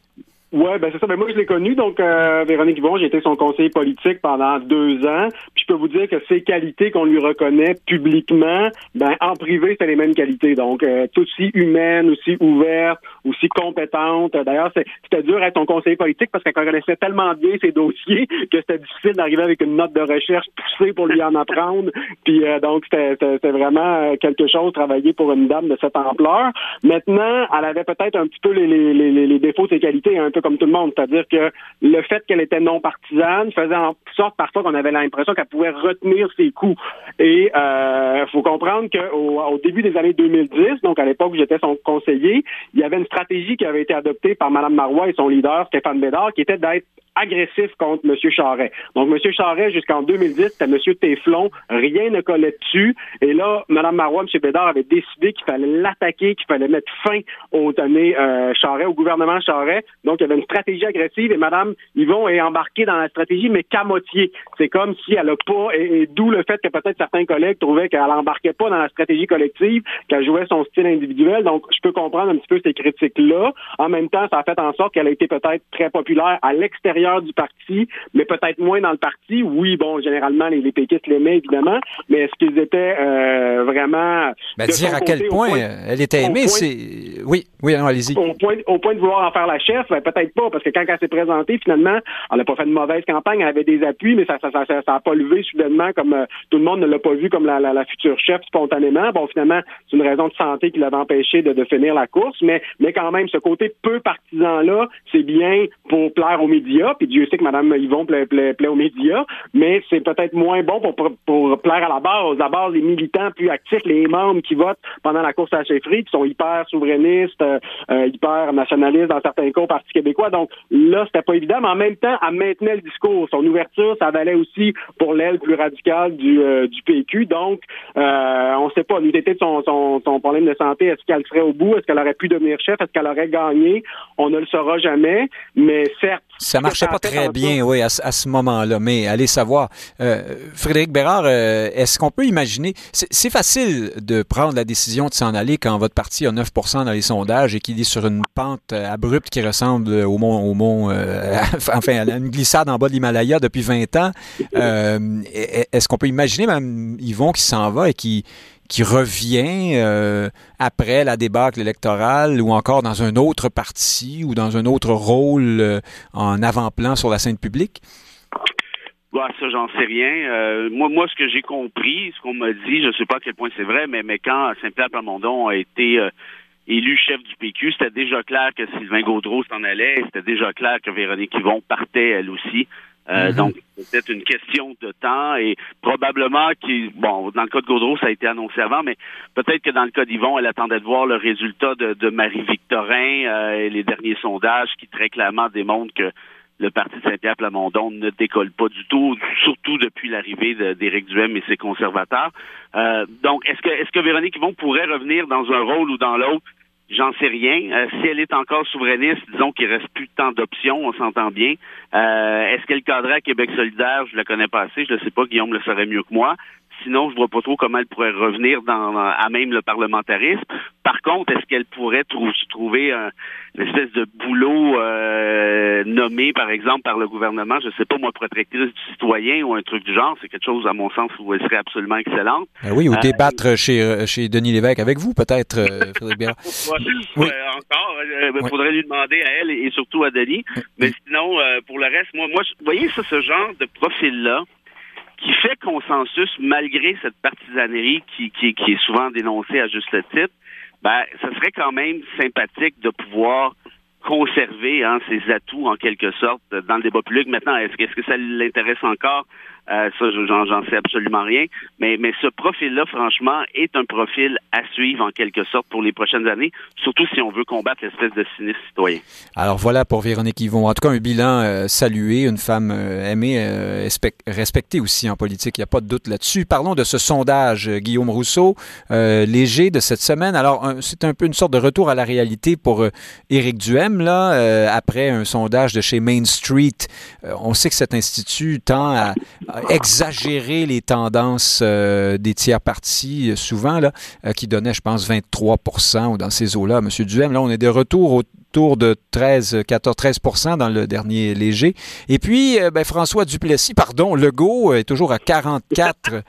Ouais, ben c'est ça. Ben moi, je l'ai connu. Donc, euh, Véronique Yvon, j'ai été son conseiller politique pendant deux ans. Puis je peux vous dire que ces qualités qu'on lui reconnaît publiquement, ben en privé, c'est les mêmes qualités. Donc, euh, aussi humaine, aussi ouverte, aussi compétente. D'ailleurs, c'était dur d'être son conseiller politique parce qu'elle connaissait tellement bien ses dossiers que c'était difficile d'arriver avec une note de recherche poussée pour lui en apprendre. Puis euh, donc, c'était vraiment euh, quelque chose travailler pour une dame de cette ampleur. Maintenant, elle avait peut-être un petit peu les, les, les, les défauts de ses qualités, un comme tout le monde. C'est-à-dire que le fait qu'elle était non partisane faisait en sorte parfois qu'on avait l'impression qu'elle pouvait retenir ses coups. Et il euh, faut comprendre qu'au au début des années 2010, donc à l'époque où j'étais son conseiller, il y avait une stratégie qui avait été adoptée par Mme Marois et son leader, Stéphane Bédard, qui était d'être agressif contre M. Charret. Donc, M. Charret, jusqu'en 2010, c'était M. Téflon. Rien ne collait dessus. Et là, Mme Marois, M. Bédard avait décidé qu'il fallait l'attaquer, qu'il fallait mettre fin aux données euh, Charret, au gouvernement Charret. Donc, y avait une stratégie agressive et Mme Yvon est embarquée dans la stratégie, mais qu'à moitié. C'est comme si elle a pas, et, d'où le fait que peut-être certains collègues trouvaient qu'elle embarquait pas dans la stratégie collective, qu'elle jouait son style individuel. Donc, je peux comprendre un petit peu ces critiques-là. En même temps, ça a fait en sorte qu'elle a été peut-être très populaire à l'extérieur du parti, mais peut-être moins dans le parti. Oui, bon, généralement, les, les péquistes l'aimaient, évidemment, mais est-ce qu'ils étaient euh, vraiment... Ben, dire à quel point, elle était aimée, c'est... Oui, oui, allez-y. Au point, au point de vouloir en faire la chef, ben, peut-être pas, parce que quand elle s'est présentée, finalement, elle n'a pas fait de mauvaise campagne, elle avait des appuis, mais ça ça, ça, ça, a pas levé soudainement comme euh, tout le monde ne l'a pas vu comme la, la, future chef spontanément. Bon, finalement, c'est une raison de santé qui l'avait empêché de, de finir la course, mais, mais quand même, ce côté peu partisan-là, c'est bien pour plaire aux médias, puis Dieu sait que Mme Yvon plaît, plaît, plaît aux médias, mais c'est peut-être moins bon pour, pour, plaire à la base. La base, les militants plus actifs, les membres qui votent pendant la course à la chefferie, qui sont hyper souverainistes, euh, euh, hyper nationalistes dans certains cas au Parti québécois. Donc là, c'était pas évident, mais en même temps, elle maintenait le discours. Son ouverture, ça valait aussi pour l'aile plus radicale du, euh, du PQ. Donc, euh, on sait pas, l'unité de son, son, son problème de santé, est-ce qu'elle serait au bout? Est-ce qu'elle aurait pu devenir chef? Est-ce qu'elle aurait gagné? On ne le saura jamais, mais certes, ça marchait pas très bien, oui, à, ce moment-là. Mais allez savoir. Euh, Frédéric Bérard, euh, est-ce qu'on peut imaginer... C'est facile de prendre la décision de s'en aller quand votre parti a 9% dans les sondages et qu'il est sur une pente euh, abrupte qui ressemble au mont... Au mont enfin, à une glissade en bas de l'Himalaya depuis 20 ans. est-ce qu'on peut imaginer, même Yvon, qui s'en va et qui qui revient euh, après la débâcle électorale ou encore dans un autre parti ou dans un autre rôle euh, en avant-plan sur la scène publique? Bah, ça, j'en sais rien. Euh, moi, moi, ce que j'ai compris, ce qu'on m'a dit, je ne sais pas à quel point c'est vrai, mais, mais quand Saint-Pierre Plamondon a été élu chef du PQ, c'était déjà clair que Sylvain Gaudreau s'en allait, c'était déjà clair que Véronique Yvon partait elle aussi. Euh, mhm. Donc, c'est une question de temps et probablement qui, bon, dans le cas de Gaudreau, ça a été annoncé avant, mais peut-être que dans le cas d'Yvon, elle attendait de voir le résultat de, Marie-Victorin euh, et les derniers sondages qui très clairement démontrent que le parti de Saint-Pierre Plamondon ne décolle pas du tout, surtout depuis l'arrivée d'Éric Duhem et ses conservateurs. Euh, donc, est-ce que est-ce que Véronique Yvon pourrait revenir dans un rôle ou dans l'autre? J'en sais rien. Euh, si elle est encore souverainiste, disons qu'il reste plus tant d'options, on s'entend bien. Euh, est-ce qu'elle cadrait à Québec solidaire? Je la connais pas assez, je ne sais pas, Guillaume le saurait mieux que moi. Sinon, je vois pas trop comment elle pourrait revenir dans, à même le parlementarisme. Par contre, est-ce qu'elle pourrait trouver un, une espèce de boulot euh, nommé, par exemple, par le gouvernement, je sais pas, moi, protectrice du citoyen ou un truc du genre, c'est quelque chose, à mon sens, où elle serait absolument excellente. Ben oui, ou euh, débattre chez, euh, chez Denis Lévesque avec vous, peut-être, Frédéric Bérard. oui. encore, il faudrait lui demander à elle et, surtout à Denis. Mais sinon, pour le reste, moi, moi, vous voyez ça, ce genre de profil-là, qui fait consensus malgré cette partisanerie qui, qui, qui est souvent dénoncée à juste titre, ben, ce serait quand même sympathique de pouvoir conserver hein, ses atouts en quelque sorte dans le débat public. Maintenant, est-ce que ça l'intéresse encore? Euh, ça, j'en sais absolument rien. Mais, mais ce profil-là, franchement, est un profil à suivre en quelque sorte pour les prochaines années, surtout si on veut combattre l'espèce de cynisme citoyen. Alors voilà pour Véronique Yvon. En tout cas, un bilan euh, salué, une femme euh, aimée, respectée aussi en politique. Il n'y a pas de doute là-dessus. Parlons de ce sondage, Guillaume Rousseau, léger de cette semaine. Alors, c'est un peu une sorte de retour à la réalité pour Éric Duhem, là, après un sondage de chez Main Street. on sait que cet institut tend à exagérer les tendances euh, des tiers partis, euh, souvent, là, euh, qui donnaient, je pense, 23 ou dans ces eaux-là. Monsieur Duhem, là, on est de retour autour de 13, 14, 13% dans le dernier léger. Et puis, ben, François Duplessis, pardon, Legault est toujours à 44 euh,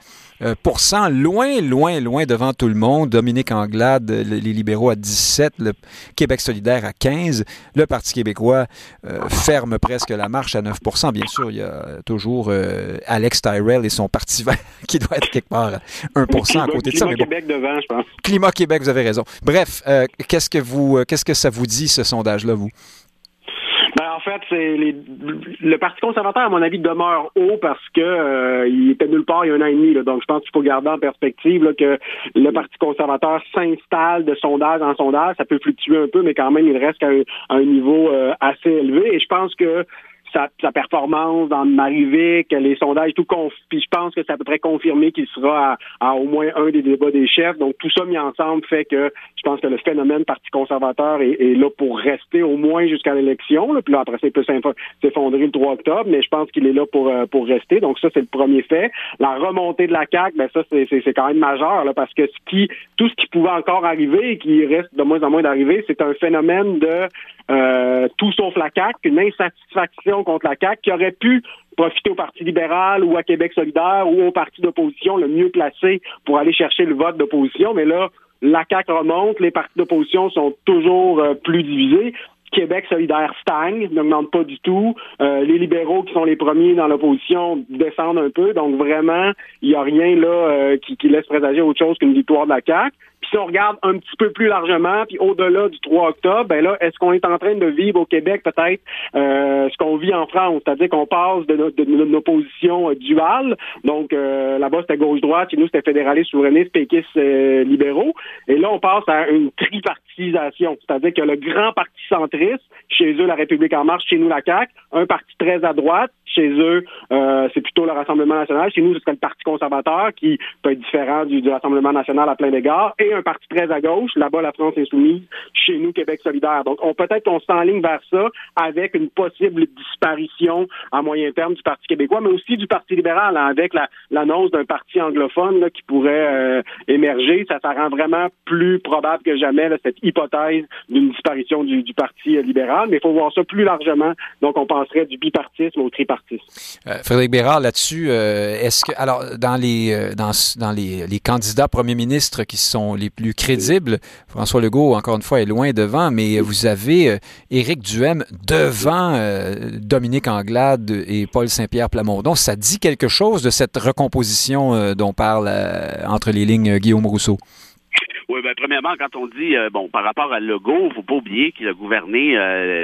loin, loin, loin devant tout le monde. Dominique Anglade, les libéraux à 17, le Québec solidaire à 15. Le Parti québécois euh, ferme presque la marche à 9% Bien sûr, il y a toujours euh, Alex Tyrell et son Parti vert qui doit être quelque part à 1% à côté de ça. Climat Québec devant, je pense. Climat Québec, vous avez raison. Bref, qu'est-ce que vous, qu'est-ce que ça vous dit, ce sondage-là, vous? Ben, en fait, c'est le Parti conservateur, à mon avis, demeure haut parce que euh, il était nulle part il y a un an et demi. Donc, je pense qu'il faut garder en perspective que le Parti conservateur s'installe de sondage en sondage. Ça peut fluctuer un peu, mais quand même, il reste à un, niveau euh, assez élevé. Et je pense que sa, performance dans Marivic, les sondages, tout puis je pense que c'est à peu près confirmé qu'il sera à, au moins un des débats des chefs. Donc tout ça mis ensemble fait que je pense que le phénomène Parti conservateur est, là pour rester au moins jusqu'à l'élection. Puis là, après ça, peut s'effondrer le 3 octobre, mais je pense qu'il est là pour, euh, pour rester. Donc ça, c'est le premier fait. La remontée de la CAQ, ben ça, c'est quand même majeur, là, parce que ce qui, tout ce qui pouvait encore arriver et qui reste de moins en moins d'arriver, c'est un phénomène de euh, tout sauf la CAQ, une insatisfaction contre la CAQ qui aurait pu profiter au Parti libéral ou à Québec solidaire ou au parti d'opposition le mieux placé pour aller chercher le vote d'opposition. Mais là, la CAQ remonte, les partis d'opposition sont toujours euh, plus divisés. Québec solidaire stagne, n'augmente pas du tout. Euh, les libéraux qui sont les premiers dans l'opposition descendent un peu. Donc vraiment, il n'y a rien là qui, qui, laisse présager autre chose qu'une victoire de la CAQ. Si on regarde un petit peu plus largement, puis au-delà du 3 octobre, ben là, est-ce qu'on est en train de vivre au Québec peut-être euh, ce qu'on vit en France, c'est-à-dire qu'on passe de, de, de, opposition euh, duale, donc euh, là-bas c'était gauche-droite, chez nous c'était fédéraliste, souverainiste, péquiste, libéraux, et là on passe à une tripartisation, c'est-à-dire que le grand parti centriste, chez eux la République en marche, chez nous la CAQ, un parti très à droite, chez eux c'est plutôt le Rassemblement national, chez nous ce serait le Parti conservateur qui peut être différent du, du Rassemblement national à plein d'égards, et un parti très à gauche. Là-bas, la France insoumise. Chez nous, Québec solidaire. Donc, on peut-être qu'on s'enligne vers ça avec une possible disparition à moyen terme du Parti québécois, mais aussi du Parti libéral, hein, avec l'annonce d'un parti anglophone qui pourrait euh, émerger. Ça, ça rend vraiment plus probable que jamais cette hypothèse d'une disparition du, Parti euh, libéral. Mais il faut voir ça plus largement. Donc, on penserait du bipartisme au tripartisme. Euh, Frédéric Bérard, là-dessus, est-ce que, alors, dans les, dans, les, les candidats premiers ministres qui sont les plus crédibles. François Legault, encore une fois, est loin devant, mais vous avez euh, Éric Duhem devant euh, Dominique Anglade et Paul Saint-Pierre Plamondon. Ça dit quelque chose de cette recomposition euh, dont parle entre les lignes Guillaume Rousseau? Oui, ben, premièrement, quand on dit bon par rapport à Legault, faut pas oublier qu'il a gouverné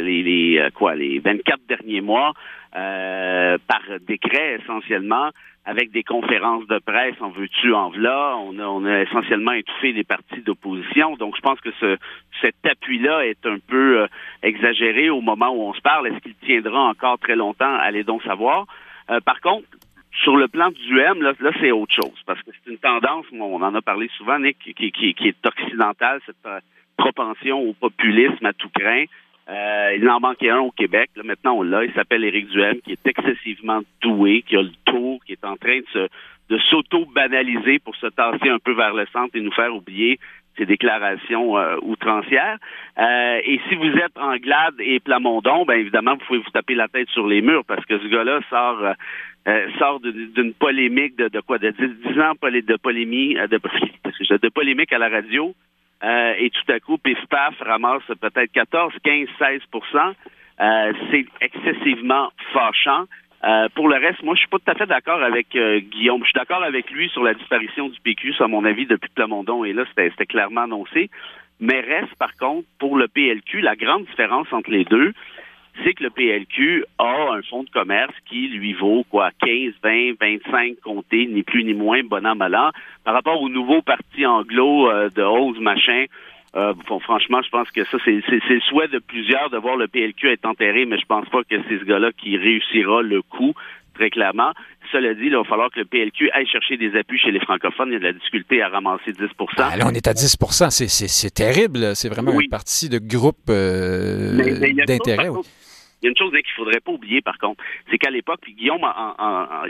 les, les quoi les 24 derniers mois par décret essentiellement avec des conférences de presse, en veux-tu, en v'là. On a, on a essentiellement étouffé les partis d'opposition. Donc, je pense que ce, cet appui-là est un peu euh, exagéré au moment où on se parle. Est-ce qu'il tiendra encore très longtemps? Allez donc savoir. Euh, par contre, sur le plan du M, là, là c'est autre chose, parce que c'est une tendance, on en a parlé souvent, Nick, qui, qui, qui est occidentale, cette propension au populisme à tout craint. Euh, il en manquait un au Québec. Là, maintenant, on l'a. Il s'appelle Éric Duhem, qui est excessivement doué, qui a le tour, qui est en train de de s'auto-banaliser pour se tasser un peu vers le centre et nous faire oublier ses déclarations euh, outrancières. Euh, et si vous êtes Anglade et Plamondon, ben évidemment, vous pouvez vous taper la tête sur les murs parce que ce gars-là sort euh, sort d'une polémique de, de, quoi? De 10, ans de polémie de, de polémique à la radio euh, et tout à coup, pif paf, ramasse peut-être 14, 15, 16% euh, C'est excessivement fâchant. Euh, pour le reste, moi, je suis pas tout à fait d'accord avec euh, Guillaume. Je suis d'accord avec lui sur la disparition du PQ, ça, à mon avis, depuis Plamondon. Et là, c'était clairement annoncé. Mais reste, par contre, pour le PLQ, la grande différence entre les deux, c'est que le PLQ a un fonds de commerce qui lui vaut quoi 15, 20, 25 comtés, ni plus ni moins, bon an, mal an, par rapport au nouveau parti anglo euh, de Hose, machin. Euh, bon, franchement, je pense que ça, c'est le souhait de plusieurs de voir le PLQ être enterré, mais je pense pas que c'est ce gars-là qui réussira le coup, très clairement. Cela dit, il va falloir que le PLQ aille chercher des appuis chez les francophones. Il y a de la difficulté à ramasser 10 ah, Là, on est à 10% C'est terrible. C'est vraiment une partie de groupe euh, d'intérêt. Il y a une chose qu'il ne faudrait pas oublier, par contre, c'est qu'à l'époque, puis Guillaume a,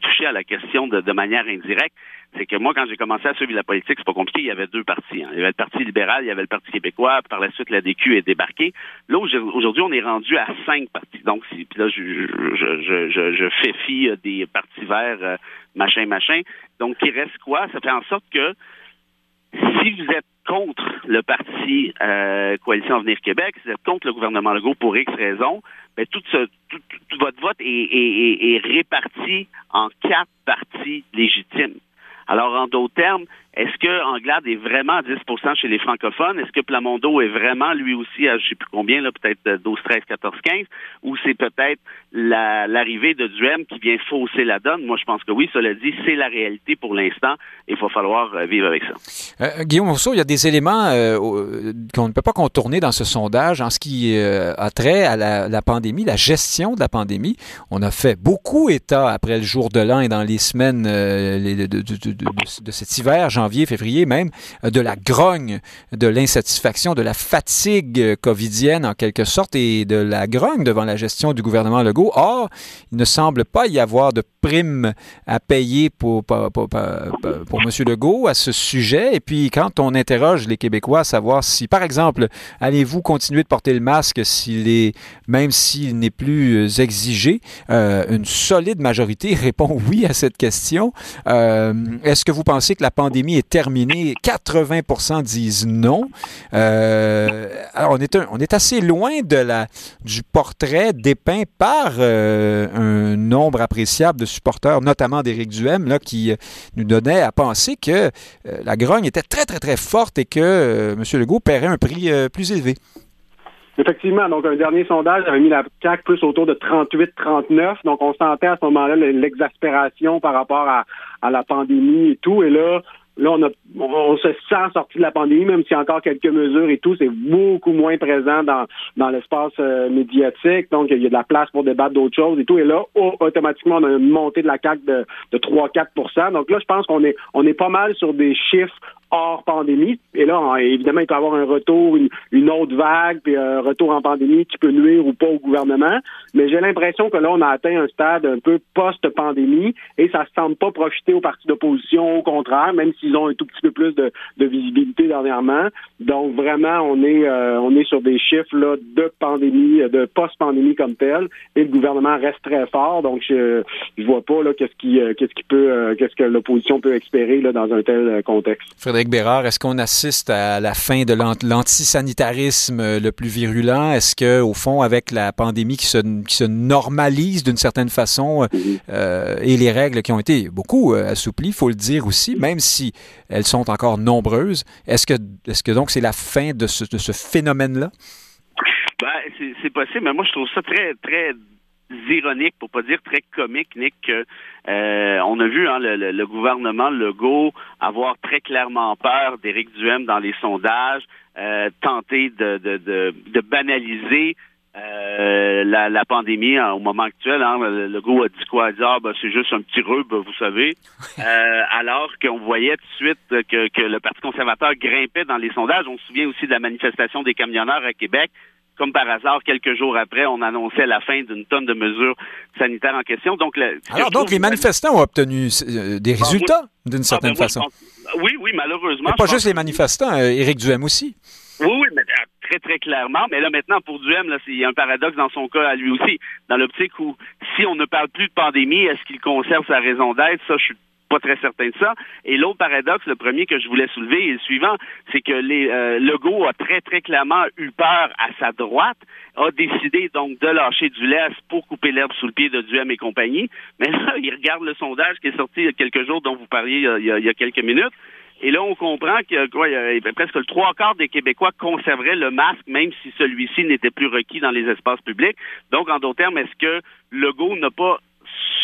touché à la question de, manière indirecte, c'est que moi, quand j'ai commencé à suivre la politique, c'est pas compliqué, il y avait deux partis. Hein. Il y avait le Parti libéral, il y avait le Parti québécois, par la suite, la DQ est débarquée. Là, aujourd'hui, on est rendu à cinq partis. Donc, puis là, je, je, fais fi des partis verts, euh, machin, machin. Donc, il reste quoi? Ça fait en sorte que si vous êtes contre le parti euh, Coalition Avenir Québec, si vous êtes contre le gouvernement Legault pour X raisons, ben tout, tout, votre vote est, est, est réparti en quatre partis légitimes. Alors, en d'autres termes, est-ce que Anglade est vraiment à 10% chez les francophones? Est-ce que Plamondo est vraiment, lui aussi, à je sais plus combien, là, peut-être 12, 13, 14, 15? Ou c'est peut-être l'arrivée de Duhem qui vient fausser la donne? Moi, je pense que oui, cela dit, c'est la réalité pour l'instant. Il va falloir euh, vivre avec ça. Euh, Guillaume Rousseau, il y a des éléments euh, qu'on ne peut pas contourner dans ce sondage en ce qui a trait à la, pandémie, la gestion de la pandémie. On a fait beaucoup état après le jour de l'an et dans les semaines de, cet hiver, janvier, février même, euh, de la grogne, de l'insatisfaction, de la fatigue euh, covidienne en quelque sorte et de la grogne devant la gestion du gouvernement Legault. Or, il ne semble pas y avoir de prime à payer pour, pour, pour, M. Legault à ce sujet. Et puis, quand on interroge les Québécois à savoir si, par exemple, allez-vous continuer de porter le masque s'il est, même s'il n'est plus euh, exigé, une solide majorité répond oui à cette question. Est-ce que vous pensez que la pandémie est terminée. 80 disent non. Euh, alors, on est, on est assez loin de la, du portrait dépeint par euh, un nombre appréciable de supporters, notamment d'Éric Duhem, là, qui euh, nous donnait à penser que la grogne était très, très, très forte et que M. Legault paierait un prix plus élevé. Effectivement, donc un dernier sondage avait mis la CAQ plus autour de 38-39. Donc on sentait à ce moment-là l'exaspération par rapport à, à la pandémie et tout. Et là, Là, on, a, on se sent sorti de la pandémie, même s'il y a encore quelques mesures et tout, c'est beaucoup moins présent dans, dans l'espace euh, médiatique. Donc, il y a de la place pour débattre d'autres choses et tout. Et là, automatiquement, on a une montée de la CAQ de, de 3-4 Donc là, je pense qu'on est, on est pas mal sur des chiffres hors pandémie. Et là, évidemment, il peut y avoir un retour, une, autre vague, puis un retour en pandémie qui peut nuire ou pas au gouvernement. Mais j'ai l'impression que là, on a atteint un stade un peu post-pandémie et ça ne semble pas profiter aux partis d'opposition, au contraire, même s'ils ont un tout petit peu plus de, visibilité dernièrement. Donc vraiment, on est euh, on est sur des chiffres là, de pandémie, de post-pandémie comme tel, et le gouvernement reste très fort. Donc je je vois pas là qu'est-ce qui euh, qu'est-ce qui peut euh, qu'est-ce que l'opposition peut espérer là dans un tel contexte. Bérard, est-ce qu'on assiste à la fin de l'antisanitarisme le plus virulent? Est-ce que, au fond, avec la pandémie qui se, normalise d'une certaine façon euh, et les règles qui ont été beaucoup assouplies, il faut le dire aussi, même si elles sont encore nombreuses, est-ce que, est que donc c'est la fin de ce, phénomène-là? Ben, c'est possible, mais moi je trouve ça très, très ironique, pour pas dire très comique, Nick, que euh, on a vu hein, le, le, gouvernement Legault avoir très clairement peur d'Éric Duhem dans les sondages, euh, tenter de banaliser euh, la, la, pandémie hein, au moment actuel. Hein, le Legault a dit quoi? a dit, ah, ben, c'est juste un petit rub, vous savez. Euh, alors qu'on voyait tout de suite que, que le Parti conservateur grimpait dans les sondages. On se souvient aussi de la manifestation des camionneurs à Québec comme par hasard, quelques jours après, on annonçait la fin d'une tonne de mesures sanitaires en question. Donc, Alors, donc, les manifestants ont obtenu euh, des résultats, d'une ah, certaine ben, façon. oui, oui, malheureusement. pas juste les manifestants, Éric Duhem aussi. Oui, oui, mais très, très clairement. Mais là, maintenant, pour Duhem, il y a un paradoxe dans son cas à lui aussi, dans l'optique où, si on ne parle plus de pandémie, est-ce qu'il conserve sa raison d'être? Ça, je suis pas très certain de ça. Et l'autre paradoxe, le premier que je voulais soulever, est le suivant, c'est que les, euh, Legault a très, très clairement eu peur à sa droite, a décidé donc de lâcher du lest pour couper l'herbe sous le pied de Duhem et compagnie. Mais là, il regarde le sondage qui est sorti il y a quelques jours, dont vous parliez il y a, il y a quelques minutes. Et là, on comprend que presque le trois quarts des Québécois conserveraient le masque, même si celui-ci n'était plus requis dans les espaces publics. Donc, en d'autres termes, est-ce que Legault n'a pas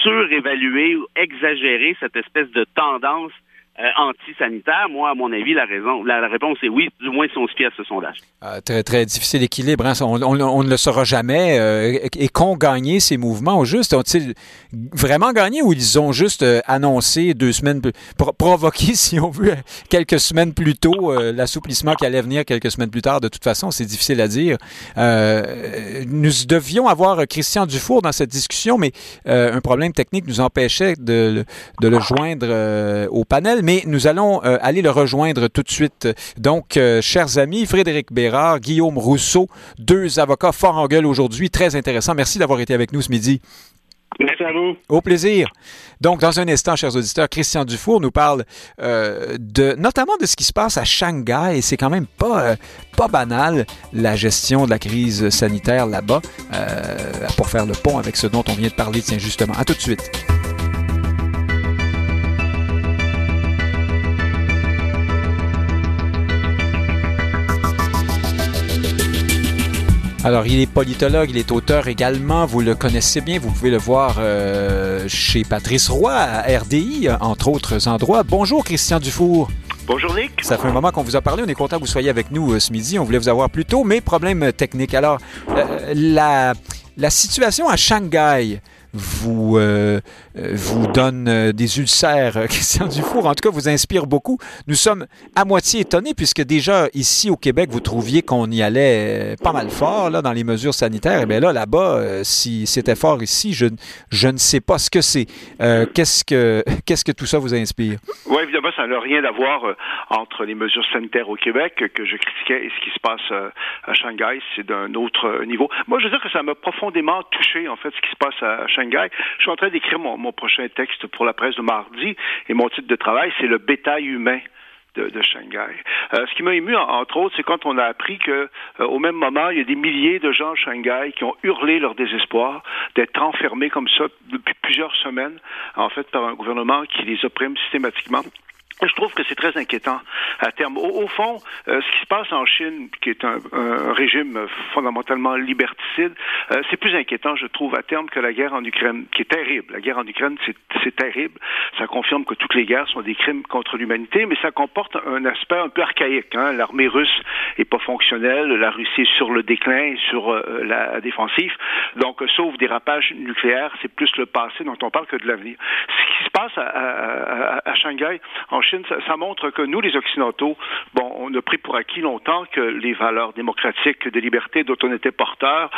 surévalué ou exagéré cette espèce de tendance euh, anti-sanitaire, moi, à mon avis, la raison, la, réponse est oui, du moins si on ce sondage. Euh, très, très difficile équilibre. Hein? On, ne le saura jamais. Euh, et qu'ont gagné ces mouvements au juste? Ont-ils vraiment gagné ou ils ont juste annoncé deux semaines, provoqué, si on veut, quelques semaines plus tôt, l'assouplissement qui allait venir quelques semaines plus tard? De toute façon, c'est difficile à dire. nous devions avoir Christian Dufour dans cette discussion, mais un problème technique nous empêchait de, de le joindre au panel mais nous allons euh, aller le rejoindre tout de suite. Donc, euh, chers amis, Frédéric Bérard, Guillaume Rousseau, deux avocats fort en gueule aujourd'hui, très intéressant. Merci d'avoir été avec nous ce midi. Merci à vous. Au plaisir. Donc, dans un instant, chers auditeurs, Christian Dufour nous parle euh, de, notamment de ce qui se passe à Shanghai. Et c'est quand même pas, pas banal, la gestion de la crise sanitaire là-bas, pour faire le pont avec ce dont on vient de parler, tiens, justement. À tout de suite. Alors, il est politologue, il est auteur également, vous le connaissez bien, vous pouvez le voir euh, chez Patrice Roy à RDI, entre autres endroits. Bonjour Christian Dufour. Bonjour Nick. Ça fait un moment qu'on vous a parlé, on est content que vous soyez avec nous euh, ce midi, on voulait vous avoir plus tôt, mais problème technique. Alors, euh, la, la situation à Shanghai, vous, euh, euh, vous donne euh, des ulcères, Christian Dufour, en tout cas, vous inspire beaucoup. Nous sommes à moitié étonnés puisque déjà ici au Québec, vous trouviez qu'on y allait pas mal fort là, dans les mesures sanitaires. Et eh bien là, là-bas, si c'était fort ici, je, je ne sais pas ce que c'est. qu'est-ce, que, qu'est-ce que tout ça vous inspire? Oui, évidemment, ça n'a rien à voir entre les mesures sanitaires au Québec que je critiquais et ce qui se passe à Shanghai. C'est d'un autre niveau. Moi, je veux dire que ça m'a profondément touché, en fait, ce qui se passe à Shanghai je suis en train d'écrire mon, prochain texte pour la presse de mardi et mon titre de travail, c'est le bétail humain. De, Shanghai. Euh, ce qui m'a ému, entre autres, c'est quand on a appris que, euh, au même moment, il y a des milliers de gens à Shanghai qui ont hurlé leur désespoir d'être enfermés comme ça depuis plusieurs semaines, en fait, par un gouvernement qui les opprime systématiquement. Je trouve que c'est très inquiétant à terme. Au, fond, euh, ce qui se passe en Chine, qui est un, régime fondamentalement liberticide, euh, c'est plus inquiétant, je trouve, à terme que la guerre en Ukraine, qui est terrible. La guerre en Ukraine, c'est terrible. Ça confirme que toutes les guerres sont des crimes contre l'humanité, mais ça comporte un aspect un peu archaïque. Hein. L'armée russe est pas fonctionnelle, la Russie est sur le déclin, sur euh, la défensive. Donc, sauf des rapages nucléaires, c'est plus le passé dont on parle que de l'avenir. Ce qui se passe à, à, à Shanghai, en Chine, ça, montre que nous, les Occidentaux, bon, on a pris pour acquis longtemps que les valeurs démocratiques de liberté dont on était porteur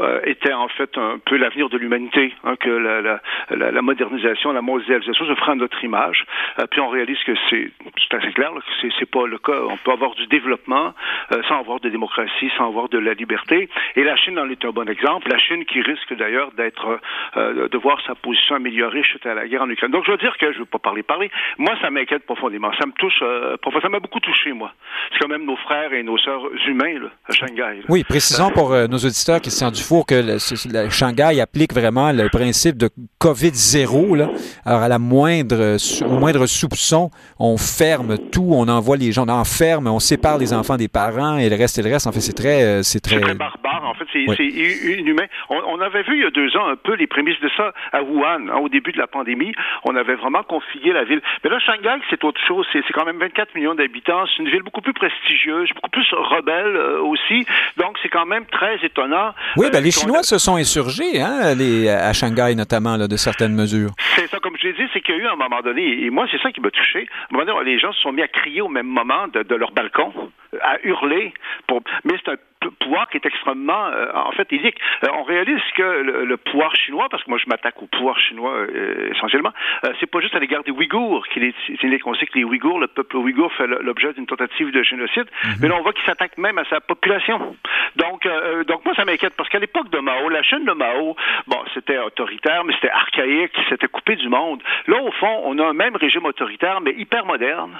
euh, étaient en fait un peu l'avenir de l'humanité, hein, que la, modernisation, la mondialisation se fera à notre image. Euh, puis on réalise que c'est assez clair, que c'est pas le cas. On peut avoir du développement euh, sans avoir de démocratie, sans avoir de la liberté. Et la Chine en est un bon exemple. La Chine qui risque d'ailleurs d'être de voir sa position améliorée suite à la guerre en Ukraine. Donc je veux dire que je veux pas parler parler. Moi, ça m'inquiète profondément. Ça me touche, euh, ça m'a beaucoup touché, moi. C'est quand même nos frères et nos sœurs humains là, à Shanghai. Oui, précisons pour euh, nos auditeurs, Christian Dufour, que le, Shanghai applique vraiment le principe de COVID-0. Alors, à la moindre, au moindre soupçon, on ferme tout, on envoie les gens, on enferme, on sépare les enfants des parents et le reste et le reste. En fait, c'est très, euh, c'est très... très barbare. En fait, c'est inhumain. On, avait vu il y a deux ans un peu les prémices de ça à Wuhan, hein, au début de la pandémie. On avait vraiment configué la ville. Mais là, Shanghai, c'est autre chose. C'est quand même 24 millions d'habitants. C'est une ville beaucoup plus prestigieuse, beaucoup plus rebelle euh, aussi. Donc, c'est quand même très étonnant. Oui, ben, les Chinois se sont insurgés, hein, les, à Shanghai notamment, là, de certaines mesures. C'est ça, comme je l'ai dit, c'est qu'il y a eu un moment donné, et moi, c'est ça qui m'a touché. À un moment donné, les gens se sont mis à crier au même moment de, de leur balcon, à hurler. Pour... Mais c'est un pouvoir qui est extrêmement, euh, en fait, éthique. Euh, on réalise que le, pouvoir chinois, parce que moi je m'attaque au pouvoir chinois euh, essentiellement, c'est pas juste à l'égard des Ouïghours qu'il est, est qu'on sait que les Ouïghours, le peuple ouïghour fait l'objet d'une tentative de génocide, mhm. mais là on voit qu'il s'attaque même à sa population. Donc, donc moi ça m'inquiète parce qu'à l'époque de Mao, la Chine de Mao, bon, c'était autoritaire, mais c'était archaïque, c'était coupé du monde. Là, au fond, on a un même régime autoritaire, mais hyper moderne,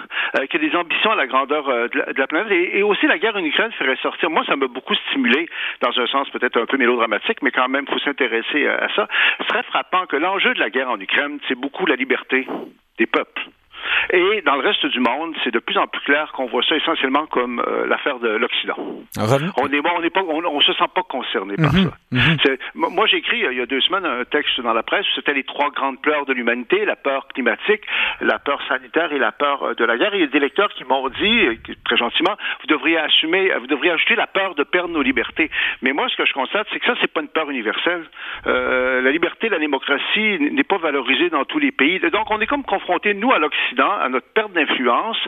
qui a des ambitions à la grandeur de la, planète, et, et, aussi la guerre en Ukraine ferait sortir. Moi, ça m'a beaucoup stimulé dans un sens peut-être un peu mélodramatique, mais quand même, faut s'intéresser à ça. Ce serait frappant que l'enjeu de la guerre en Ukraine, c'est beaucoup la liberté des peuples. Et dans le reste du monde, c'est de plus en plus clair qu'on voit ça essentiellement comme euh, l'affaire de l'Occident. On est on est pas, on, se sent pas concerné par mhm. ça. Mhm. Moi, j'ai écrit il y a deux semaines un texte dans la presse. C'était les trois grandes peurs de l'humanité la peur climatique, la peur sanitaire et la peur euh, de la guerre. il y a des lecteurs qui m'ont dit très gentiment, vous devriez assumer, vous devriez ajouter la peur de perdre nos libertés. Mais moi, ce que je constate, c'est que ça, c'est pas une peur universelle. Euh, la liberté, la démocratie n'est pas valorisée dans tous les pays. Donc, on est comme confronté nous à l'Occident à notre perte d'influence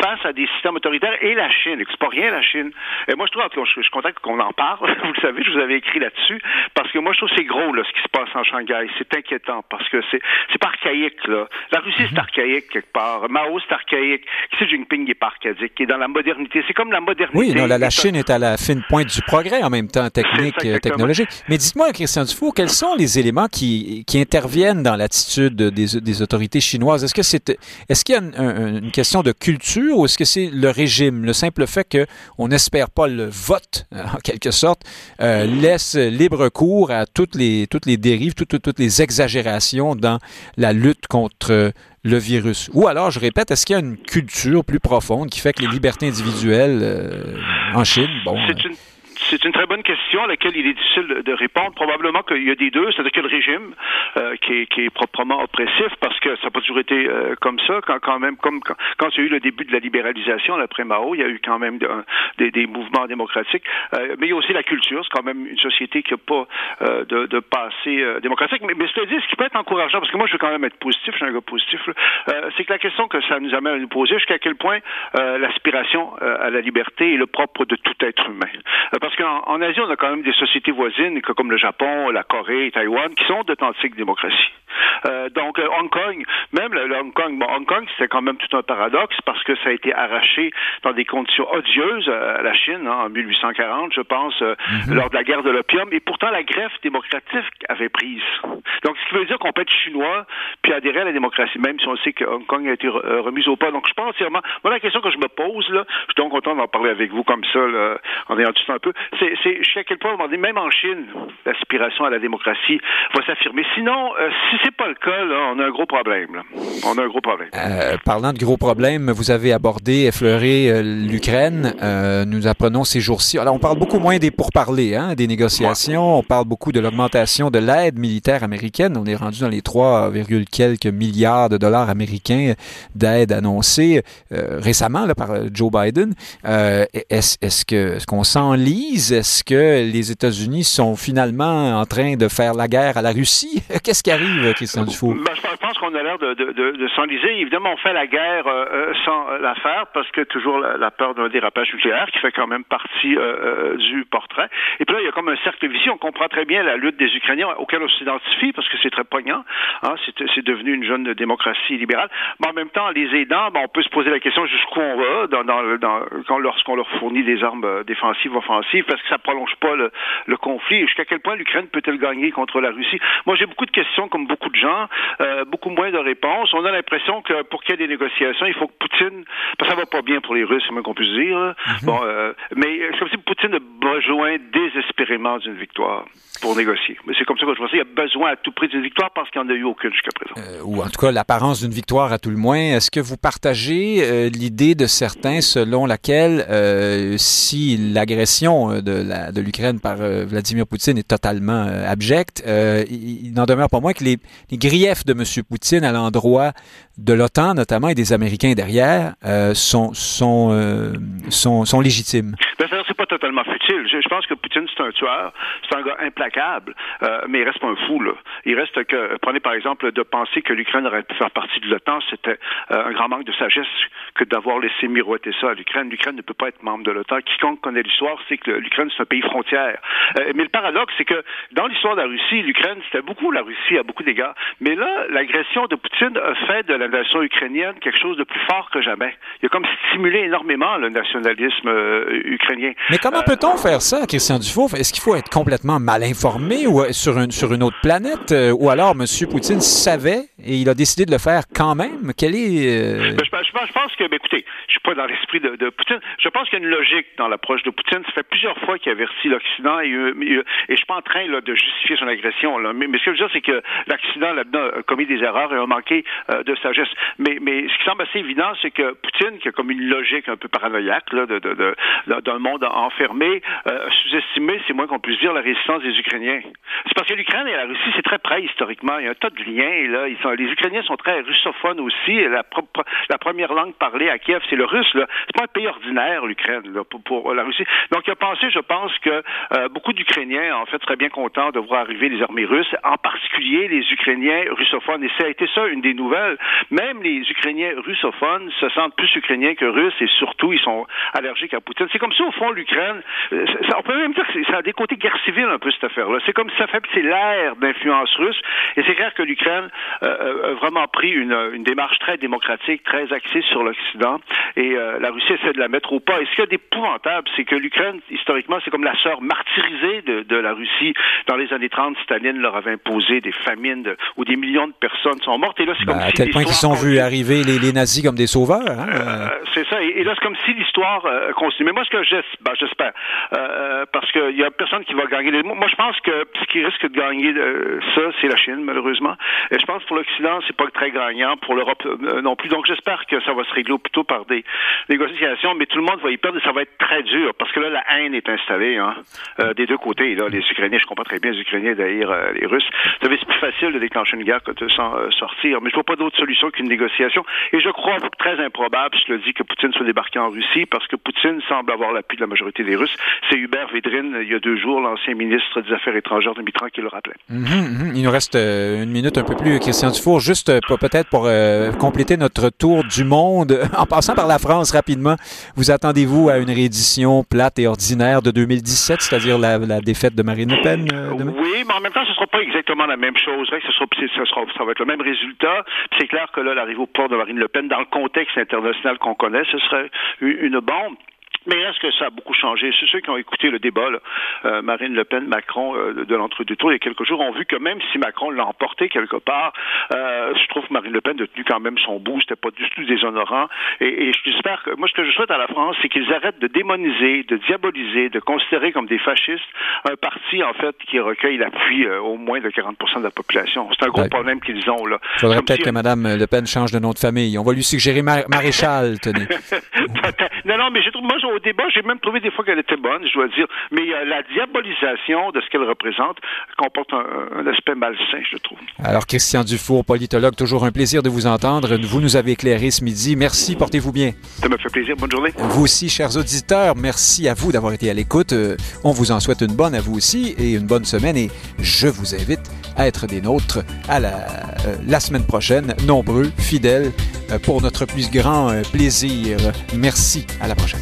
face à des systèmes autoritaires et la Chine. C'est pas rien la Chine. Et moi, je trouve, je, suis content qu'on en parle. vous le savez, je vous avais écrit là-dessus parce que moi, je trouve que c'est gros là, ce qui se passe en Shanghai. C'est inquiétant parce que c'est c'est pas archaïque là. La Russie c'est mhm. archaïque quelque part. Mao c'est archaïque. Xi Jinping est pas archaïque. Qui est dans la modernité. C'est comme la modernité. Oui, non, la, Chine est à la fine pointe du progrès en même temps technique, et technologique. Mais dites-moi, Christian Dufour, quels sont les éléments qui, qui interviennent dans l'attitude des, des autorités chinoises? Est-ce que c'est est-ce qu'il y a une, question de culture ou est-ce que c'est le régime, le simple fait qu'on n'espère pas le vote, en quelque sorte, euh, laisse libre cours à toutes les, toutes les dérives, toutes, les exagérations dans la lutte contre le virus? Ou alors, je répète, est-ce qu'il y a une culture plus profonde qui fait que les libertés individuelles euh, en Chine, bon... C'est une très bonne question à laquelle il est difficile de répondre. Probablement qu'il y a des deux, c'est-à-dire que le régime euh, qui, est, qui, est, proprement oppressif, parce que ça n'a pas toujours été euh, comme ça. Quand, quand même, comme quand, quand, il y a eu le début de la libéralisation après Mao, il y a eu quand même des, des, mouvements démocratiques. Euh, mais il y a aussi la culture. C'est quand même une société qui n'a pas de, de, passé démocratique. Mais, mais cela dit, ce qui peut être encourageant, parce que moi je veux quand même être positif, je un gars positif, c'est que la question que ça nous amène à nous poser, jusqu'à quel point l'aspiration à la liberté est le propre de tout être humain. Parce qu'en en Asie, on a quand même des sociétés voisines comme le Japon, la Corée, Taïwan, qui sont d'authentiques démocraties. Euh, donc, euh, Hong Kong, même le, Hong Kong, bon, Hong Kong, c'était quand même tout un paradoxe parce que ça a été arraché dans des conditions odieuses à la Chine hein, en 1840, je pense, euh, mhm. lors de la guerre de l'opium. Et pourtant, la greffe démocratique avait prise. Donc, ce qui veut dire qu'on peut être chinois puis adhérer à la démocratie, même si on sait que Hong Kong a été remise au pas. Donc, je pense entièrement. Moi, la question que je me pose, là, je suis donc content d'en parler avec vous comme ça, là, en ayant tout un peu, c'est c'est jusqu'à quel point, même en Chine, l'aspiration à la démocratie va s'affirmer. Sinon, euh, si c'est pas le cas, là, on a un gros problème. Là. On a un gros problème. Euh, parlant de gros problèmes, vous avez abordé, effleuré euh, l'Ukraine. nous apprenons ces jours-ci. Alors, on parle beaucoup moins des pourparlers, hein, des négociations. On parle beaucoup de l'augmentation de l'aide militaire américaine. On est rendu dans les 3, quelques milliards de dollars américains d'aide annoncée récemment là, par Joe Biden. est-ce, est-ce que est-ce qu'on Est-ce que les États-Unis sont finalement en train de faire la guerre à la Russie? Qu'est-ce qui arrive, Christian Dufour? Ben, je pense qu'on a l'air de, de, de, s'enliser. Évidemment, on fait la guerre euh, euh, sans la faire parce que toujours la, peur d'un dérapage nucléaire qui fait quand même partie euh, du portrait. Et puis là, il y a comme un cercle vicieux. On comprend très bien la lutte des Ukrainiens auquel on s'identifie parce que c'est très poignant. Hein, c'est devenu une jeune démocratie libérale. Mais en même temps, les aidants, ben, on peut se poser la question jusqu'où on va dans, dans, dans, lorsqu'on leur fournit des armes défensives, offensives, parce que ça prolonge pas le, le conflit. Jusqu'à quel point l'Ukraine peut-elle gagner contre la Russie? Moi, j'ai beaucoup de questions, comme beaucoup de gens, euh, beaucoup moins de réponses. On a l'impression que pour qu'il y ait des négociations, il faut que Poutine, parce que ça va pas bien pour les Russes, c'est moins qu'on puisse dire. Mhm. Bon, euh, mais c'est comme si Poutine a besoin désespérément d'une victoire pour négocier. Mais c'est comme ça que je pense. Il a besoin à tout prix d'une victoire parce qu'il n'y en a eu aucune jusqu'à présent. Euh, ou en tout cas, l'apparence d'une victoire à tout le moins. Est-ce que vous partagez l'idée de certains selon laquelle si l'agression de la de l'Ukraine par Vladimir Poutine est totalement abjecte, il, n'en demeure pas moins que les, les griefs de M. Poutine à l'endroit de l'OTAN notamment et des Américains derrière sont, sont, sont, sont légitimes? Ben, c'est pas totalement futile. Je, pense que Poutine, c'est un tueur, c'est un gars implacable, euh, mais il reste pas un fou, là. Il reste que, prenez par exemple, de penser que l'Ukraine aurait pu faire partie de l'OTAN, c'était euh, un grand manque de sagesse que d'avoir laissé miroiter ça à l'Ukraine. L'Ukraine ne peut pas être membre de l'OTAN. Quiconque connaît l'histoire sait que l'Ukraine, c'est un pays frontière. Euh, mais le paradoxe, c'est que dans l'histoire de la Russie, l'Ukraine, c'était beaucoup la Russie à beaucoup d'égards. Mais là, l'agression de Poutine a fait de la nation ukrainienne quelque chose de plus fort que jamais. Il a comme stimulé énormément le nationalisme euh, ukrainien. Mais comment peut-on faire ça, Christian Dufour? Est-ce qu'il faut être complètement mal informé ou sur une, sur une autre planète? ou alors M. Poutine savait et il a décidé de le faire quand même? Quel est... Ben, je, pense que, ben, écoutez, je suis pas dans l'esprit de, de, Poutine. Je pense qu'il y a une logique dans l'approche de Poutine. Ça fait plusieurs fois qu'il avertit l'Occident et, et, et, je suis pas en train là, de justifier son agression. Mais, ce que je veux dire, c'est que l'Occident là-dedans a commis des erreurs et a manqué euh, de sagesse. Mais, ce qui semble assez évident, c'est que Poutine, qui a comme une logique un peu paranoïaque là, de, d'un monde enfermé, euh, sous-estimé, c'est moins qu'on puisse dire, la résistance des Ukrainiens. C'est parce que l'Ukraine et la Russie, c'est très près historiquement. Il y a un tas de liens. Là. Les Ukrainiens sont très russophones aussi. La, première langue parlée à Kiev, c'est le russe. Là. C'est pas un pays ordinaire, l'Ukraine, pour, la Russie. Donc, il a je pense, que euh, beaucoup d'Ukrainiens, en fait, seraient bien contents de voir arriver les armées russes, en particulier les Ukrainiens russophones. Et ça a été ça, une des nouvelles. Même les Ukrainiens russophones se sentent plus ukrainiens que russes et surtout, ils sont allergiques à Poutine. C'est comme si, au fond, l'Ukraine, euh, on peut même dire que ça a des côtés guerre civile un peu, cette affaire-là. C'est comme ça fait c'est l'air d'influence russe. Et c'est clair que l'Ukraine euh, a vraiment pris une, démarche très démocratique, très axée sur l'Occident. Et euh, la Russie essaie de la mettre au pas. Et ce qu'il y a d'épouvantable, c'est que l'Ukraine, historiquement, c'est comme la sœur martyrisée de, de, la Russie. Dans les années 30, Staline leur avait imposé des famines de, où des millions de personnes sont mortes. Et là, c'est ben, comme à si tel point qu'ils sont vus arriver les, les, nazis comme des sauveurs. Hein? Euh, c'est ça. Et, et là, c'est comme si l'histoire euh, continue. Mais moi, ce que ben, j'espère, ben, parce qu'il y a personne qui va gagner. Moi, je pense que ce qui risque de gagner ça, c'est la Chine, malheureusement. Et je pense que pour l'Occident, c'est pas très gagnant. Pour l'Europe non plus. Donc, j'espère que ça va se régler plutôt par des négociations, mais tout le monde va y perdre et ça va être très dur parce que là, la haine est installée hein, euh, des deux côtés. Là, les Ukrainiens, je comprends très bien les Ukrainiens d'ailleurs euh, les Russes. Vous savez, c'est plus facile de déclencher une guerre que de s'en euh, sortir, mais je vois pas d'autre solution qu'une négociation. Et je crois très improbable, je le dis, que Poutine soit débarqué en Russie parce que Poutine semble avoir l'appui de la majorité des Russes. C'est Hubert Védrine, il y a deux jours, l'ancien ministre des Affaires étrangères de Mitran, qui le rappelait. Mm -hmm, Il nous reste une minute un peu plus, Christian Dufour, juste peut-être pour compléter notre tour du monde en passant par la France rapidement. Vous attendez-vous à une réédition plate et ordinaire? De 2017, c'est-à-dire la, défaite de Marine Le Pen? Euh? Oui, mais en même temps, ce ne sera pas exactement la même chose. Ce sera, ce sera, ça va être le même résultat. C'est clair que là, l'arrivée au port de Marine Le Pen, dans le contexte international qu'on connaît, ce serait une bombe. Mais est-ce que ça a beaucoup changé? C'est ceux qui ont écouté le débat, là, euh, Marine Le Pen, Macron, euh, de l'entre-deux tours, il y a quelques jours, ont vu que même si Macron l'a emporté quelque part, euh, je trouve que Marine Le Pen a tenu quand même son bout, c'était pas du tout déshonorant. Et, et j'espère que, moi, ce que je souhaite à la France, c'est qu'ils arrêtent de démoniser, de diaboliser, de considérer comme des fascistes un parti, en fait, qui recueille l'appui au moins de 40% de la population. C'est un gros ouais. problème qu'ils ont, là. Il faudrait peut-être si que Mme Le Pen change de nom de famille. On va lui suggérer Mar Maréchal, tenez. non, non, mais j'ai trouvé, moi, au débat, j'ai même trouvé des fois qu'elle était bonne, je dois dire. Mais euh, la diabolisation de ce qu'elle représente comporte un, un, aspect malsain, je trouve. Alors, Christian Dufour, politologue, toujours un plaisir de vous entendre. Vous nous avez éclairé ce midi. Merci, portez-vous bien. Ça me fait plaisir. Bonne journée. Vous aussi, chers auditeurs, merci à vous d'avoir été à l'écoute. On vous en souhaite une bonne à vous aussi et une bonne semaine. Et je vous invite à être des nôtres à la, euh, la semaine prochaine, nombreux, fidèles, euh, pour notre plus grand plaisir. Merci. À la prochaine.